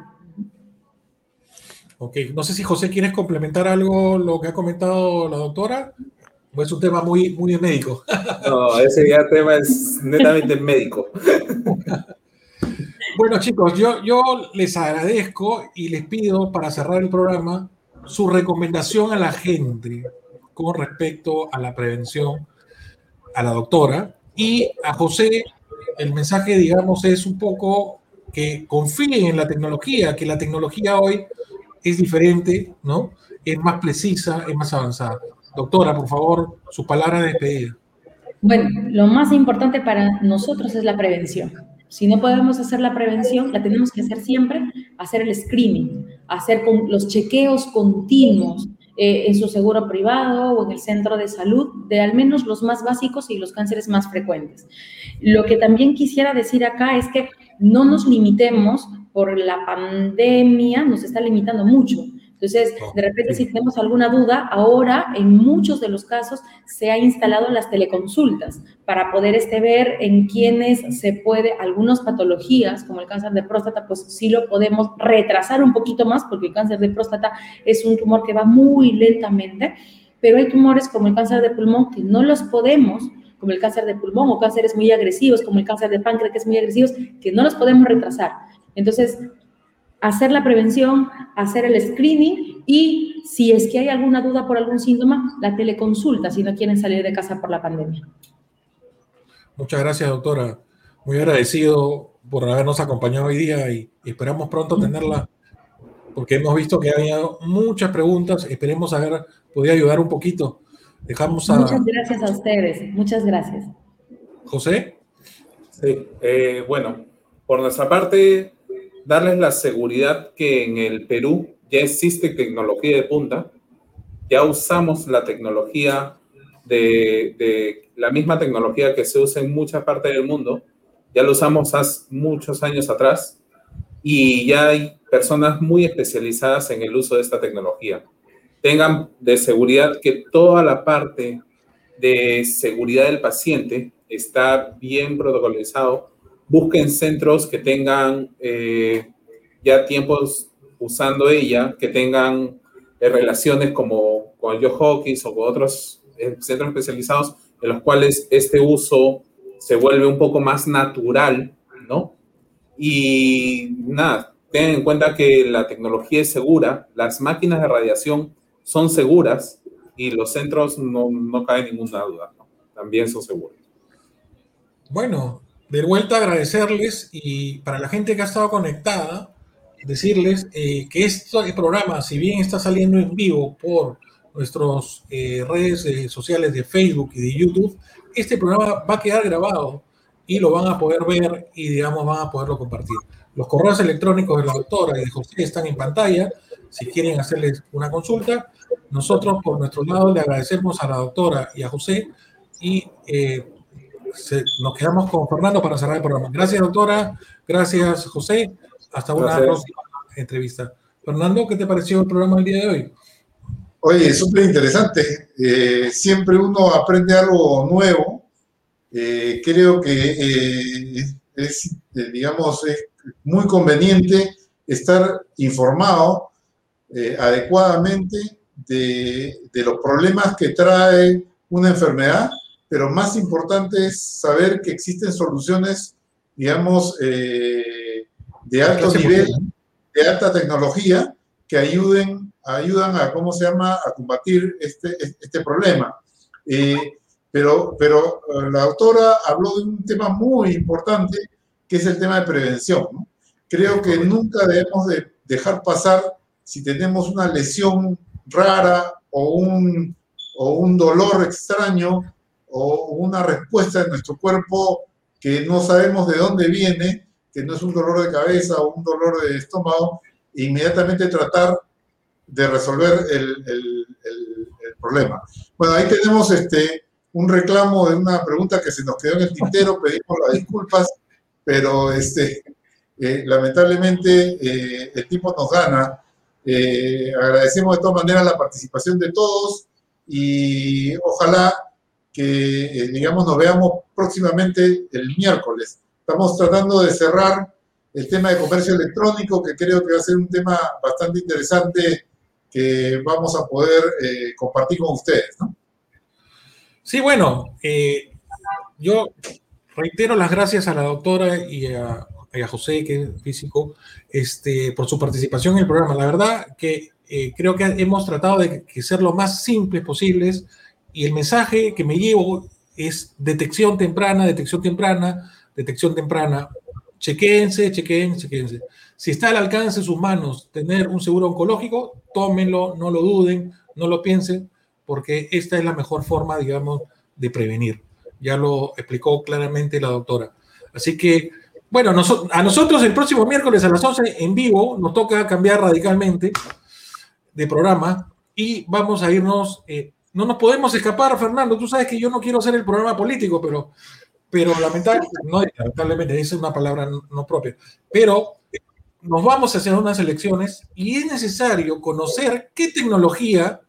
S1: Ok, no sé si José quieres complementar algo lo que ha comentado la doctora, o es un tema muy, muy médico. (laughs)
S4: No, ese ya tema es netamente médico. (laughs)
S1: Bueno, chicos, yo, yo les agradezco y les pido para cerrar el programa su recomendación a la gente con respecto a la prevención, a la doctora y a José. El mensaje, digamos, es un poco que confíen en la tecnología, que la tecnología hoy es diferente, ¿no? Es más precisa, es más avanzada. Doctora, por favor, su palabra de despedida.
S3: Bueno, lo más importante para nosotros es la prevención si no podemos hacer la prevención, la tenemos que hacer siempre, hacer el screening, hacer los chequeos continuos eh, en su seguro privado o en el centro de salud de al menos los más básicos y los cánceres más frecuentes. Lo que también quisiera decir acá es que no nos limitemos por la pandemia, nos está limitando mucho. Entonces, de repente, si tenemos alguna duda, ahora en muchos de los casos se ha instalado las teleconsultas para poder este, ver en quiénes se puede, algunas patologías como el cáncer de próstata, pues sí lo podemos retrasar un poquito más porque el cáncer de próstata es un tumor que va muy lentamente, pero hay tumores como el cáncer de pulmón que no los podemos como el cáncer de pulmón o cánceres muy agresivos, como el cáncer de páncreas, que es muy agresivos, que no los podemos retrasar. Entonces, hacer la prevención, hacer el screening y si es que hay alguna duda por algún síntoma, la teleconsulta si no quieren salir de casa por la pandemia.
S1: Muchas gracias, doctora. Muy agradecido por habernos acompañado hoy día y esperamos pronto tenerla porque hemos visto que ha habido muchas preguntas. Esperemos haber podido ayudar un poquito. Dejamos a...
S3: Muchas gracias a ustedes. Muchas gracias.
S1: José.
S4: Sí, eh, bueno, por nuestra parte, darles la seguridad que en el Perú ya existe tecnología de punta, ya usamos la tecnología de, la misma tecnología que se usa en muchas partes del mundo, ya lo usamos hace muchos años atrás y ya hay personas muy especializadas en el uso de esta tecnología. Tengan de seguridad que toda la parte de seguridad del paciente está bien protocolizado busquen centros que tengan eh, ya tiempos usando ella, que tengan eh, relaciones como con Joe Hawkins o con otros eh, centros especializados en los cuales este uso se vuelve un poco más natural, ¿no? Y nada, tengan en cuenta que la tecnología es segura, las máquinas de radiación son seguras y los centros no, no cabe ninguna duda, ¿no? También son seguros.
S1: Bueno, de vuelta agradecerles y para la gente que ha estado conectada, decirles eh, que este programa, si bien está saliendo en vivo por nuestras eh, redes eh, sociales de Facebook y de YouTube, este programa va a quedar grabado y lo van a poder ver y, digamos, van a poderlo compartir. Los correos electrónicos de la doctora y de José están en pantalla. Si quieren hacerles una consulta, nosotros por nuestro lado le agradecemos a la doctora y a José y nos quedamos con Fernando para cerrar el programa. Gracias, doctora. Gracias, José. Hasta una próxima entrevista. Fernando, ¿qué te pareció el programa del día de hoy?
S2: Oye, súper interesante. Eh, siempre uno aprende algo nuevo. Eh, creo que eh, es, digamos, es muy conveniente estar informado adecuadamente de, de los problemas que trae una enfermedad pero más importante es saber que existen soluciones, digamos, eh, de alto nivel, de alta tecnología, que ayuden, ayudan a, ¿cómo se llama?, a combatir este, este problema. Eh, pero, pero eh, la autora habló de un tema muy importante, que es el tema de prevención. Creo que nunca debemos de dejar pasar si tenemos una lesión rara o un, o un dolor extraño o una respuesta de nuestro cuerpo que no sabemos de dónde viene, que no es un dolor de cabeza o un dolor de estómago, e inmediatamente tratar de resolver el, problema. Bueno, ahí tenemos este, un reclamo de una pregunta que se nos quedó en el tintero, (laughs) pedimos las disculpas, pero este, eh, lamentablemente eh, el tiempo nos gana. Eh, agradecemos de todas maneras la participación de todos y ojalá que, digamos, nos veamos próximamente el miércoles. Estamos tratando de cerrar el tema de comercio electrónico, que creo que va a ser un tema bastante interesante que vamos a poder compartir con ustedes. ¿no?
S1: Sí, bueno, yo reitero las gracias a la doctora y a a José, que es físico, este, por su participación en el programa. La verdad que eh, creo que hemos tratado de que ser lo más simples posibles y el mensaje que me llevo es detección temprana, detección temprana, detección temprana. Chequéense, chequéense, chequéense. Si está al alcance de sus manos tener un seguro oncológico, tómenlo, no lo duden, no lo piensen, porque esta es la mejor forma, digamos, de prevenir. Ya lo explicó claramente la doctora. Así que bueno, a nosotros el próximo miércoles a las 11 en vivo nos toca cambiar radicalmente de programa y vamos a irnos. Eh, no nos podemos escapar, Fernando. Tú sabes que yo no quiero hacer el programa político, pero, pero lamentablemente, (laughs) no, es una palabra no, propia. Pero nos vamos a hacer unas elecciones y es necesario conocer qué tecnología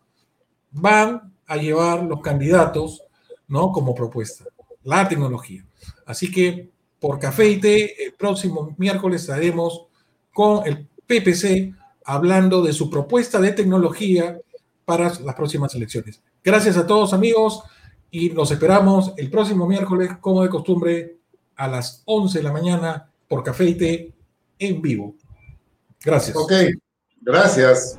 S1: van a llevar los candidatos, ¿no? Como propuesta, la tecnología. Así que por Café y Té. El próximo miércoles estaremos con el PPC hablando de su propuesta de tecnología para las próximas elecciones. Gracias a todos amigos y nos esperamos el próximo miércoles, como de costumbre, a las 11 de la mañana por Café y Té en vivo. Gracias.
S2: Ok, gracias.